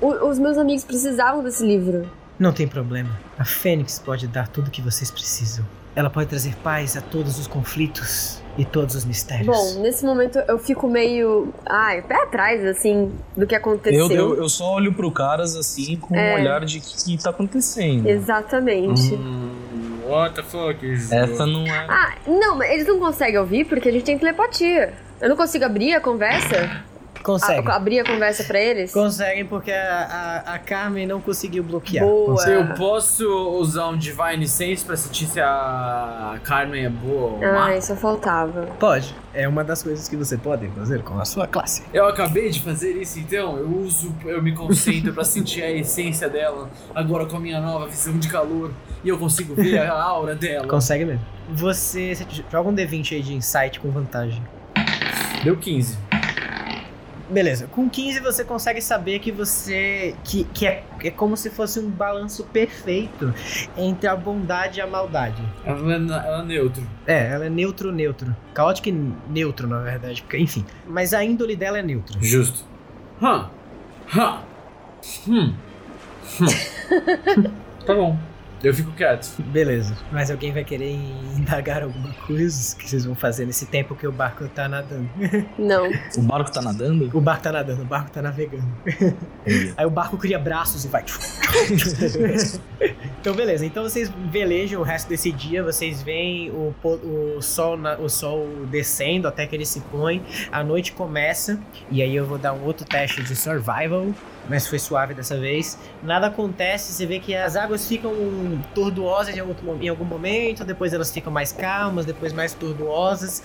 o- os meus amigos precisavam desse livro. Não tem problema. A Fênix pode dar tudo o que vocês precisam. Ela pode trazer paz a todos os conflitos e todos os mistérios. Bom, nesse momento eu fico meio. Ai, pé atrás, assim, do que aconteceu. Eu, eu, eu só olho pro caras assim com É. um olhar de que, que tá acontecendo. Exatamente. Hum, what the fuck is Essa não é. Ah, não, mas eles não conseguem ouvir porque a gente tem telepatia. Eu não consigo abrir a conversa? Consegue. A- abrir a conversa pra eles? Conseguem porque a, a, a Carmen não conseguiu bloquear. Boa. Eu posso usar um Divine Sense pra sentir se a Carmen é boa ou má? Ah, isso faltava. Pode. É uma das coisas que você pode fazer com a sua classe. Eu acabei de fazer isso então, eu uso, eu me concentro pra sentir a [laughs] essência dela, agora com a minha nova visão de calor, e eu consigo ver a aura dela. Consegue mesmo. Você, você joga um D20 aí de insight com vantagem. Deu 15. Beleza, com 15 você consegue saber que você. que, que é, é como se fosse um balanço perfeito entre a bondade e a maldade. Ela, é ela é neutro. É, ela é neutro-neutro. Caótico e neutro, na verdade. Porque, enfim. Mas a índole dela é neutra. Justo. Hã. Hã. Hum. Hum. [laughs] tá bom. Eu fico quieto. Beleza. Mas alguém vai querer indagar alguma coisa que vocês vão fazer nesse tempo que o barco tá nadando? Não. O barco tá nadando? O barco tá nadando, o barco tá navegando. Aí o barco cria braços e vai. [laughs] então, beleza. Então vocês velejam o resto desse dia. Vocês veem o, o, sol, na- o sol descendo até que ele se põe. A noite começa. E aí eu vou dar um outro teste de survival. Mas foi suave dessa vez. Nada acontece. Você vê que as águas ficam tortuosas em algum, em algum momento. Depois elas ficam mais calmas. Depois mais tortuosas.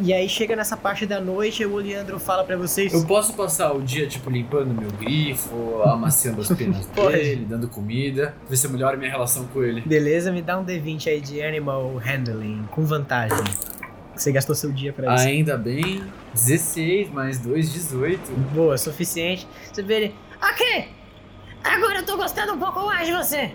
E aí chega nessa parte da noite. O Leandro fala pra vocês. Eu posso passar o dia, tipo, limpando meu grifo, amaciando as penas [laughs] dele, dando comida, ver se eu melhoro minha relação com ele. Beleza, me dá um D20 aí de Animal Handling, com vantagem. Você gastou seu dia pra isso. Ainda bem, 16 mais 2, 18. Boa, suficiente. Você vê ele. Ok! Agora eu tô gostando um pouco mais de você.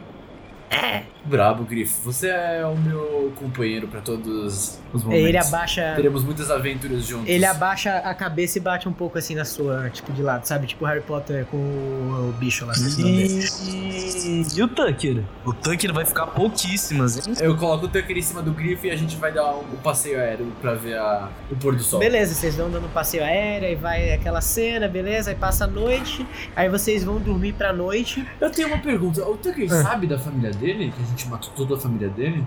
É. Brabo, Grifo. Você é o meu companheiro pra todos os momentos. Ele abaixa. Teremos muitas aventuras juntos. Ele abaixa a cabeça e bate um pouco assim na sua, tipo, de lado, sabe? Tipo Harry Potter com o, bicho lá. E... e o Tucker? O Tucker vai ficar pouquíssimas, hein? Eu coloco o Tucker em cima do Grifo e a gente vai dar um passeio aéreo pra ver a... o pôr do sol. Beleza, vocês vão dando um passeio aéreo, aí vai aquela cena, beleza? Aí passa a noite, aí vocês vão dormir pra noite. Eu tenho uma pergunta. O Tucker Ah. sabe da família dele? Que gente matou toda a família dele?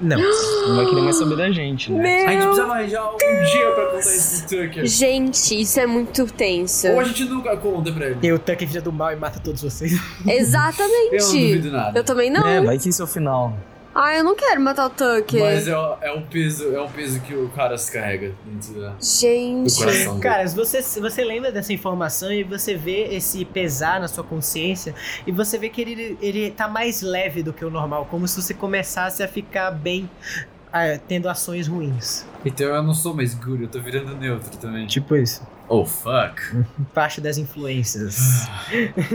Não. [gasps] Não vai querer mais saber da gente, né? A gente Meu. precisava arranjar um dia pra contar isso pro Tucker. Gente, isso é muito tenso. Ou a gente nunca conta pra ele. E o Tucker vira do mal e mata todos vocês. Exatamente. Eu não duvido nada. Eu também não. É, vai que esse é o final. Ah, eu não quero matar o Tucker. Mas é, é um peso, é um peso que o cara se carrega dentro da, do Gente. coração dele. Cara, se você, se você lembra dessa informação e você vê esse pesar na sua consciência e você vê que ele, ele tá mais leve do que o normal, como se você começasse a ficar bem, ah, tendo ações ruins. Então eu não sou mais guru, eu tô virando neutro também. Tipo isso. Oh, fuck. [laughs] Parte das influências.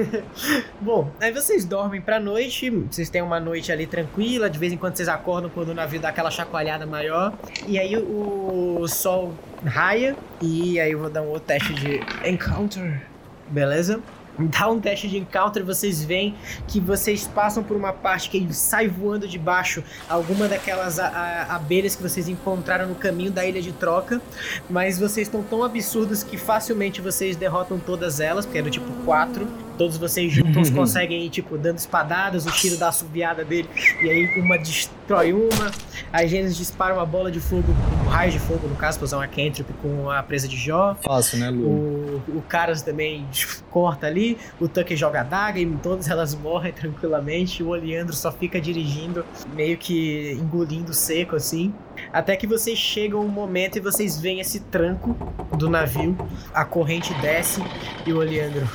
[laughs] Bom, aí vocês dormem pra noite, vocês têm uma noite ali tranquila, de vez em quando vocês acordam quando o navio dá aquela chacoalhada maior. E aí o, o sol raia, e aí eu vou dar um outro teste de encounter, beleza? [laughs] Dá um teste de encounter, vocês veem que vocês passam por uma parte que sai voando de baixo alguma daquelas a- a- abelhas que vocês encontraram no caminho da ilha de troca, mas vocês estão tão absurdos que facilmente vocês derrotam todas elas, porque era tipo quatro. Todos vocês juntos [laughs] conseguem ir, tipo, dando espadadas, o tiro da assoviada dele, e aí uma destrói uma. A Gênesis dispara uma bola de fogo, um raio de fogo, no caso, pra usar uma cantrip com a presa de Jó. Fácil, né, Lu? O, o Caras também [laughs] corta ali, o Tucker joga a daga e todas elas morrem [laughs] tranquilamente. O Oleandro só fica dirigindo, meio que engolindo seco assim. Até que vocês chegam um momento e vocês veem esse tranco do navio, a corrente desce e o Oleandro.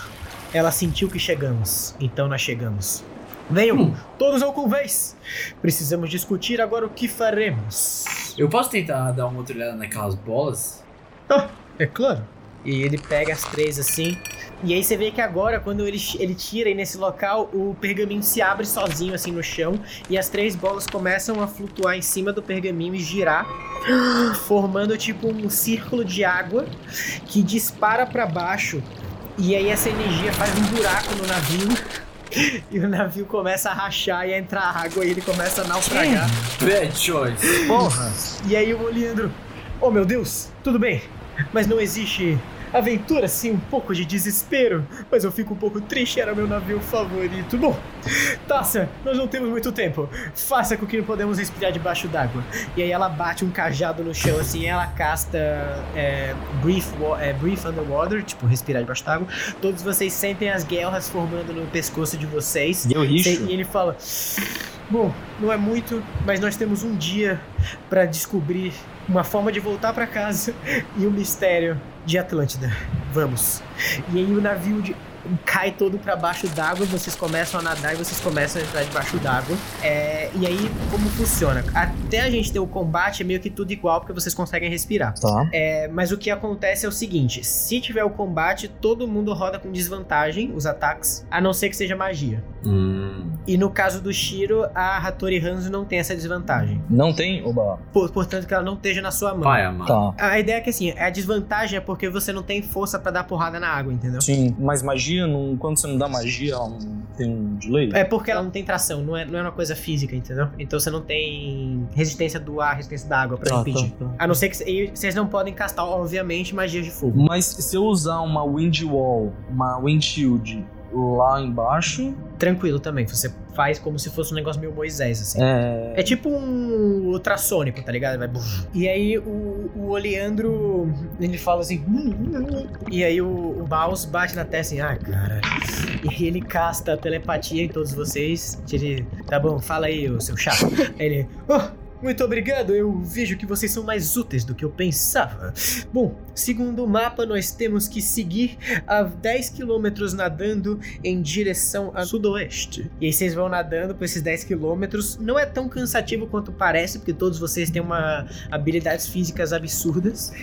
Ela sentiu que chegamos, então nós chegamos. Venham, todos ao convés! Precisamos discutir agora o que faremos. Eu posso tentar dar uma outra olhada naquelas bolas? É claro. E ele pega as três assim. E aí você vê que agora, quando ele, ele tira aí nesse local, o pergaminho se abre sozinho assim no chão. E as três bolas começam a flutuar em cima do pergaminho e girar. formando tipo um círculo de água que dispara pra baixo. E aí essa energia faz um buraco no navio. [laughs] E o navio começa a rachar e a entrar água e ele começa a naufragar. Bad choice. Porra! E aí o Oleandro, oh meu Deus, tudo bem, mas não existe aventura sim, um pouco de desespero, mas eu fico um pouco triste, era meu navio favorito. Bom, Tassa, nós não temos muito tempo, faça com que não podemos respirar debaixo d'água. E aí ela bate um cajado no chão assim, ela casta é, brief, é, brief Underwater, tipo respirar debaixo d'água. Todos vocês sentem as guerras formando no pescoço de vocês. E eu rixo. E ele fala: Bom, não é muito, mas nós temos um dia pra descobrir uma forma de voltar pra casa [laughs] e o mistério de Atlântida. Vamos. E aí o navio de- cai todo pra baixo d'água, vocês começam a nadar e vocês começam a entrar debaixo d'água. É, e aí, como funciona? Até a gente ter o combate é meio que tudo igual, porque vocês conseguem respirar. Tá. É, mas o que acontece é o seguinte: se tiver o combate, todo mundo roda com desvantagem os ataques, a não ser que seja magia. Hum. E no caso do Shiro, a Hattori Hanzo não tem essa desvantagem. Não tem? Oba. Por- portanto, que ela não esteja na sua mão. Vai. Tá. A ideia é que assim, a desvantagem é porque você não tem força pra dar porrada na água, entendeu? Sim, mas magia, não, quando você não dá magia, ela não tem um delay? É porque ela não tem tração, não é, não é uma coisa física, entendeu? Então você não tem resistência do ar, resistência da água pra Tá, impedir. tá, tá. A não ser que e vocês não podem castar, obviamente, magias de fogo. Mas se eu usar uma wind wall, uma wind shield lá embaixo, Tranquilo também, você faz como se fosse um negócio meio Moisés, assim. é. É tipo um ultrassônico, tá ligado? Vai. E aí o, o Oleandro, ele fala assim. E aí o, o Baus bate na testa assim, ah, cara. E aí ele casta telepatia em todos vocês. Ele, tá bom, fala aí, o seu chato. Aí ele, oh, muito obrigado, eu vejo que vocês são mais úteis do que eu pensava. Bom, Segundo o mapa, nós temos que seguir a 10 quilômetros nadando em direção a sudoeste. E aí vocês vão nadando por esses 10 quilômetros. Não é tão cansativo quanto parece, porque todos vocês têm uma habilidades físicas absurdas. [laughs]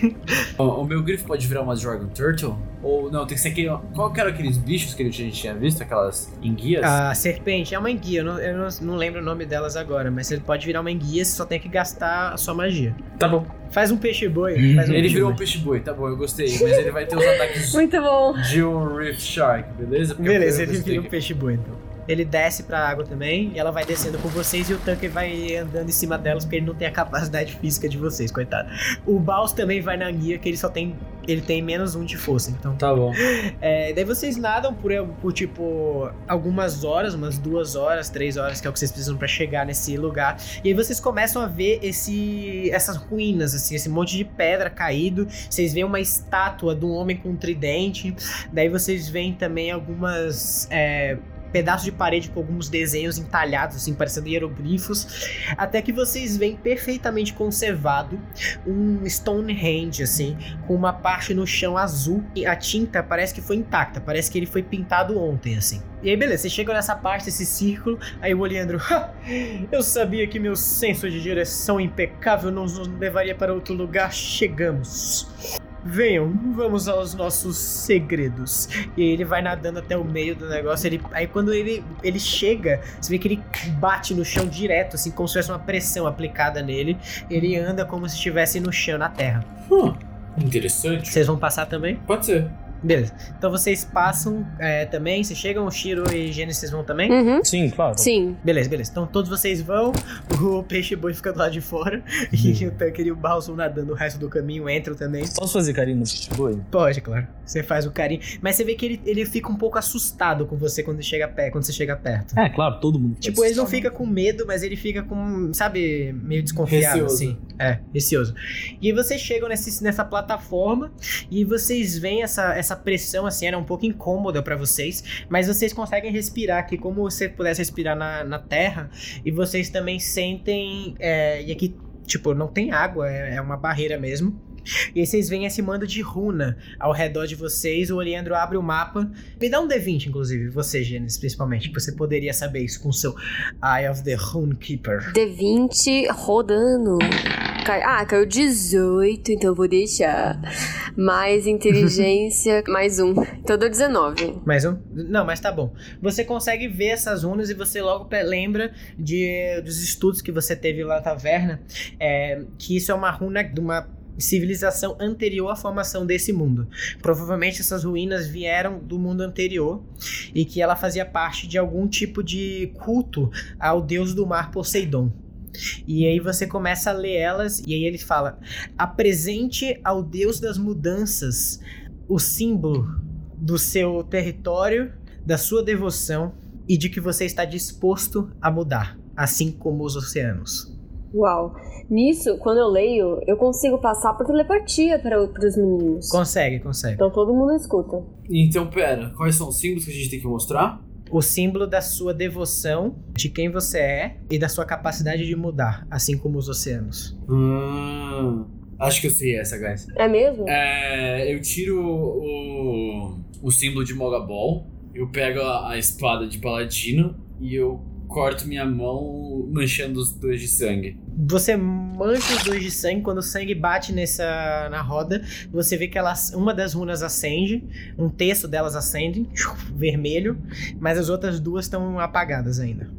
O, o meu grifo pode virar uma Dragon Turtle? Ou não, tem que ser aquele. Qual que eram aqueles bichos que a gente tinha visto? Aquelas enguias? A serpente é uma enguia, eu não, eu não, não lembro o nome delas agora, mas ele pode virar uma enguia, você só tem que gastar a sua magia. Tá bom. Faz um peixe boi. Uhum. Faz um Ele peixe virou um peixe boi, tá bom, eu gostei. Mas ele vai ter os ataques Muito bom. de um Reef Shark, beleza? Porque Beleza, ele vira um peixe boi então. Ele desce pra água também, e ela vai descendo com vocês, e o Tanker vai andando em cima delas, porque ele não tem a capacidade física de vocês, coitado. O Baus também vai na guia, que ele só tem. Ele tem menos um de força, então. Tá bom. [laughs] É, daí vocês nadam por, por tipo algumas horas, umas duas horas, três horas, que é o que vocês precisam pra chegar nesse lugar. E aí vocês começam a ver esse, essas ruínas, assim, esse monte de pedra caído. Vocês veem uma estátua de um homem com um tridente. Daí vocês veem também algumas. é, Pedaços de parede com alguns desenhos entalhados, assim, parecendo hieroglifos, até que vocês veem perfeitamente conservado um Stonehenge, assim, com uma parte no chão azul e a tinta parece que foi intacta, parece que ele foi pintado ontem, assim. E aí, beleza, vocês chegam nessa parte, esse círculo, aí o Oleandro, [laughs] "Ha, eu sabia que meu senso de direção impecável nos nos levaria para outro lugar, chegamos. Venham, vamos aos nossos segredos. E aí ele vai nadando até o meio do negócio. Ele, aí quando ele, ele chega, você vê que ele bate no chão direto, assim, como se tivesse uma pressão aplicada nele. Ele anda como se estivesse no chão, na terra. Hum, interessante. Vocês vão passar também? Pode ser. Beleza. Então vocês passam é, também. Vocês chegam, o Shiro e Gênesis vão também? Uhum. Sim, claro. Sim. Beleza, beleza. Então todos vocês vão, [laughs] o peixe boi fica do lado de fora, [laughs] e o Tanker e o Balso nadando o resto do caminho entram também. Posso fazer carinho no peixe boi? Pode, claro. Você faz o carinho. Mas você vê que ele, ele fica um pouco assustado com você quando, chega perto, quando você chega perto. É, claro, todo mundo. Tipo, ele não fica com medo, mas ele fica com, sabe, meio desconfiado, Receoso. assim. É, receoso. E vocês chegam nesse, nessa plataforma e vocês veem essa, essa pressão, assim, era um pouco incômoda pra vocês, mas vocês conseguem respirar aqui como se pudesse respirar na, na terra, e vocês também sentem. é, e aqui, tipo, não tem água, é, é uma barreira mesmo. E aí vocês veem esse mando de runa ao redor de vocês. O Oleandro abre o mapa. Me dá um D20, inclusive, você, Gênesis, principalmente. Você poderia saber isso com seu Eye of the Rune Keeper. D20 rodando. Cai- Ah, caiu 18, então eu vou deixar. Mais inteligência, [laughs] mais um. Então deu 19. Mais um? Não, mas tá bom. Você consegue ver essas runas e você logo lembra de, dos estudos que você teve lá na taverna. é, que isso é uma runa de uma civilização anterior à formação desse mundo. Provavelmente essas ruínas vieram do mundo anterior e que ela fazia parte de algum tipo de culto ao deus do mar Poseidon. E aí você começa a ler elas e aí ele fala: apresente ao deus das mudanças o símbolo do seu território, da sua devoção e de que você está disposto a mudar, assim como os oceanos. Uau. Nisso, quando eu leio, eu consigo passar por telepatia para os meninos. Consegue, consegue. Então todo mundo escuta. Então, pera, quais são os símbolos que a gente tem que mostrar? O símbolo da sua devoção, de quem você é e da sua capacidade de mudar, assim como os oceanos. Hum, acho que eu sei essa, guys. É mesmo? É, eu tiro o, o símbolo de Mogabol, eu pego a, a espada de paladino e eu corto minha mão manchando os dois de sangue. Você mancha os dois de sangue, quando o sangue bate nessa na roda, você vê que elas, uma das runas acende, um terço delas acende, vermelho, mas as outras duas estão apagadas ainda.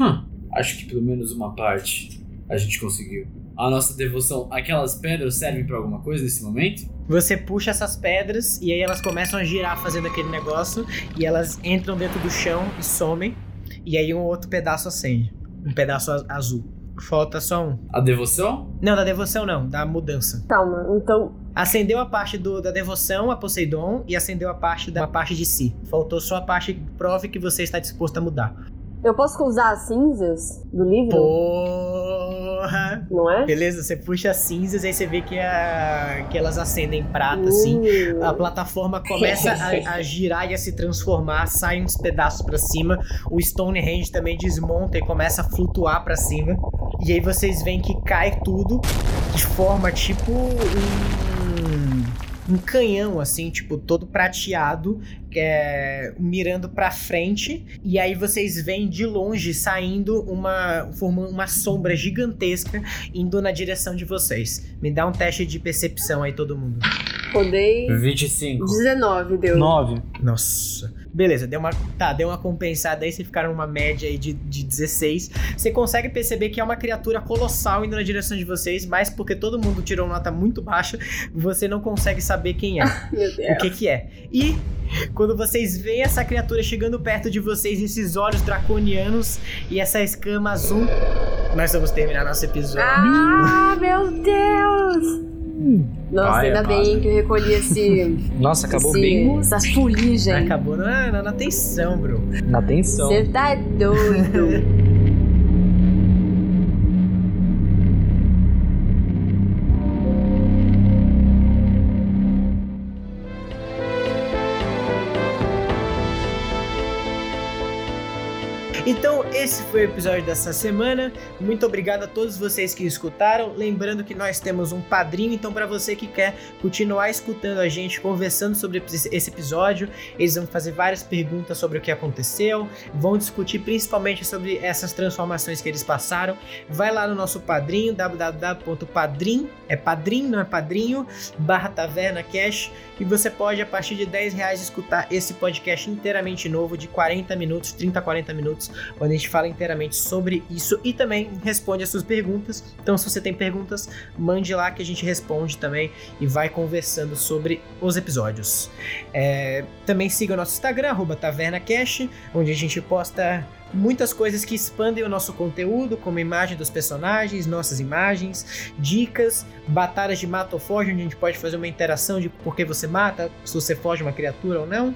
Hum, acho que pelo menos uma parte a gente conseguiu. A nossa devoção, aquelas pedras servem pra alguma coisa nesse momento? Você puxa essas pedras e aí elas começam a girar fazendo aquele negócio e elas entram dentro do chão e somem. E aí um outro pedaço acende. Um pedaço azul. Falta só um. A devoção? Não, da devoção não, da mudança. Calma, então. Acendeu a parte do, da devoção a Poseidon e acendeu a parte da a parte de si. Faltou só a parte que prove que você está disposto a mudar. Eu posso usar as cinzas do livro? Porra! Não é? Beleza, você puxa as cinzas e aí você vê que, a, que elas acendem prata, assim. Uh. A plataforma começa a, a girar e a se transformar, saem uns pedaços pra cima. O Stonehenge também desmonta e começa a flutuar pra cima. E aí vocês veem que cai tudo de forma tipo um, um canhão, assim, tipo, todo prateado, é, mirando pra frente. E aí vocês veem de longe saindo uma, formando uma sombra gigantesca indo na direção de vocês. Me dá um teste de percepção aí, todo mundo. Rodei 25. 19, deu. 9. Nossa. Beleza, deu uma, tá, deu uma compensada aí, vocês ficaram numa média aí de, de 16. Você consegue perceber que é uma criatura colossal indo na direção de vocês, mas porque todo mundo tirou nota muito baixa, você não consegue saber quem é, [laughs] Meu o que que é. E quando vocês veem essa criatura chegando perto de vocês, esses olhos draconianos e essa escama azul, nós vamos terminar nosso episódio. Ah, meu Deus! Nossa, Vai, ainda é bem massa. que eu recolhi esse. [laughs] Nossa, acabou esse bem Essa fuligem. Acabou na, na, na tensão, bro. na tensão. Você tá doido. [laughs] esse foi o episódio dessa semana. Muito obrigado a todos vocês que escutaram. Lembrando que nós temos um padrinho, então, para você que quer continuar escutando a gente, conversando sobre esse episódio, eles vão fazer várias perguntas sobre o que aconteceu, vão discutir principalmente sobre essas transformações que eles passaram. Vai lá no nosso padrinho, www.padrim, é padrim, não é padrinho, barra taverna cash, e você pode, a partir de 10 reais, escutar esse podcast inteiramente novo de 40 minutos, 30 a 40 minutos, onde a gente fala inteiramente sobre isso e também responde as suas perguntas. Então, se você tem perguntas, mande lá que a gente responde também e vai conversando sobre os episódios. É, também siga o nosso Instagram, arroba TavernaCast, onde a gente posta muitas coisas que expandem o nosso conteúdo, como imagem dos personagens, nossas imagens, dicas, batalhas de mata ou foge, onde a gente pode fazer uma interação de por que você mata, se você foge uma criatura ou não,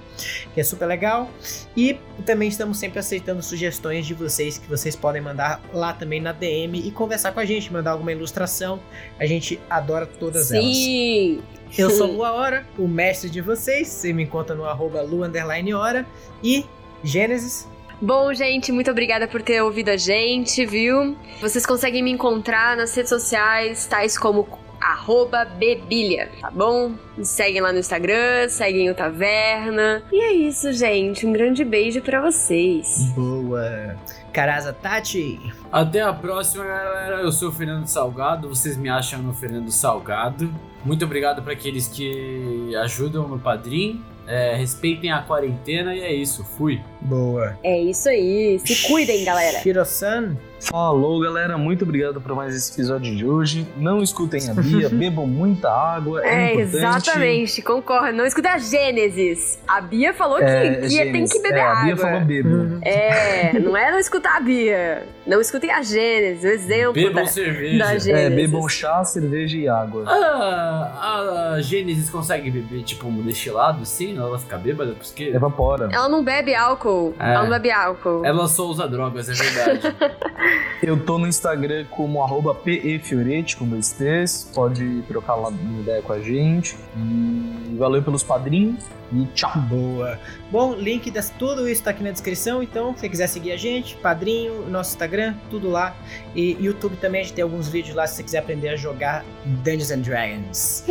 que é super legal. E também estamos sempre aceitando sugestões de vocês que vocês podem mandar lá também na DM e conversar com a gente, mandar alguma ilustração. A gente adora todas elas. Sim! Eu sou Lua Hora, o mestre de vocês. Você me encontra no arroba Lu underline Hora. E Gênesis. Bom, gente, muito obrigada por ter ouvido a gente, viu? Vocês conseguem me encontrar nas redes sociais, tais como arroba bebilha, tá bom? Me seguem lá no Instagram, seguem o Taverna. E é isso, gente. Um grande beijo pra vocês. Boa. Caraza Tati. Até a próxima, galera. Eu sou o Fernando Salgado. Vocês me acham no Fernando Salgado. Muito obrigado para aqueles que ajudam no Padrim. É, respeitem a quarentena e é isso. Fui. Boa. É isso aí. Se cuidem, galera. Shiro-san. Falou, galera. Muito obrigado por mais esse episódio de hoje. Não escutem a Bia, [laughs] bebam muita água. É, É, exatamente, concordo. Não escuta a Gênesis. A Bia falou que, É, que tem Gênesis. que beber é, água. A Bia falou bebam. Uhum. É, não é não escutar a Bia. Não escutem a Gênesis, o exemplo Bebam da, cerveja. da É, bebam chá, cerveja e água. Ah, a Gênesis consegue beber tipo um destilado sim? Ela fica bêbada? Porque Evapora. Ela não bebe álcool. É. Ela não bebe álcool. ela só usa drogas, é verdade. [laughs] Eu tô no Instagram como arroba PEFioretti, com dois T's. Pode trocar lá uma ideia com a gente. E valeu pelos padrinhos. E tchau. Boa. Bom, link das tudo isso tá aqui na descrição, então se você quiser seguir a gente, padrinho, nosso Instagram, tudo lá. E YouTube também, a gente tem alguns vídeos lá se você quiser aprender a jogar Dungeons and Dragons.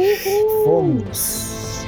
Fomos!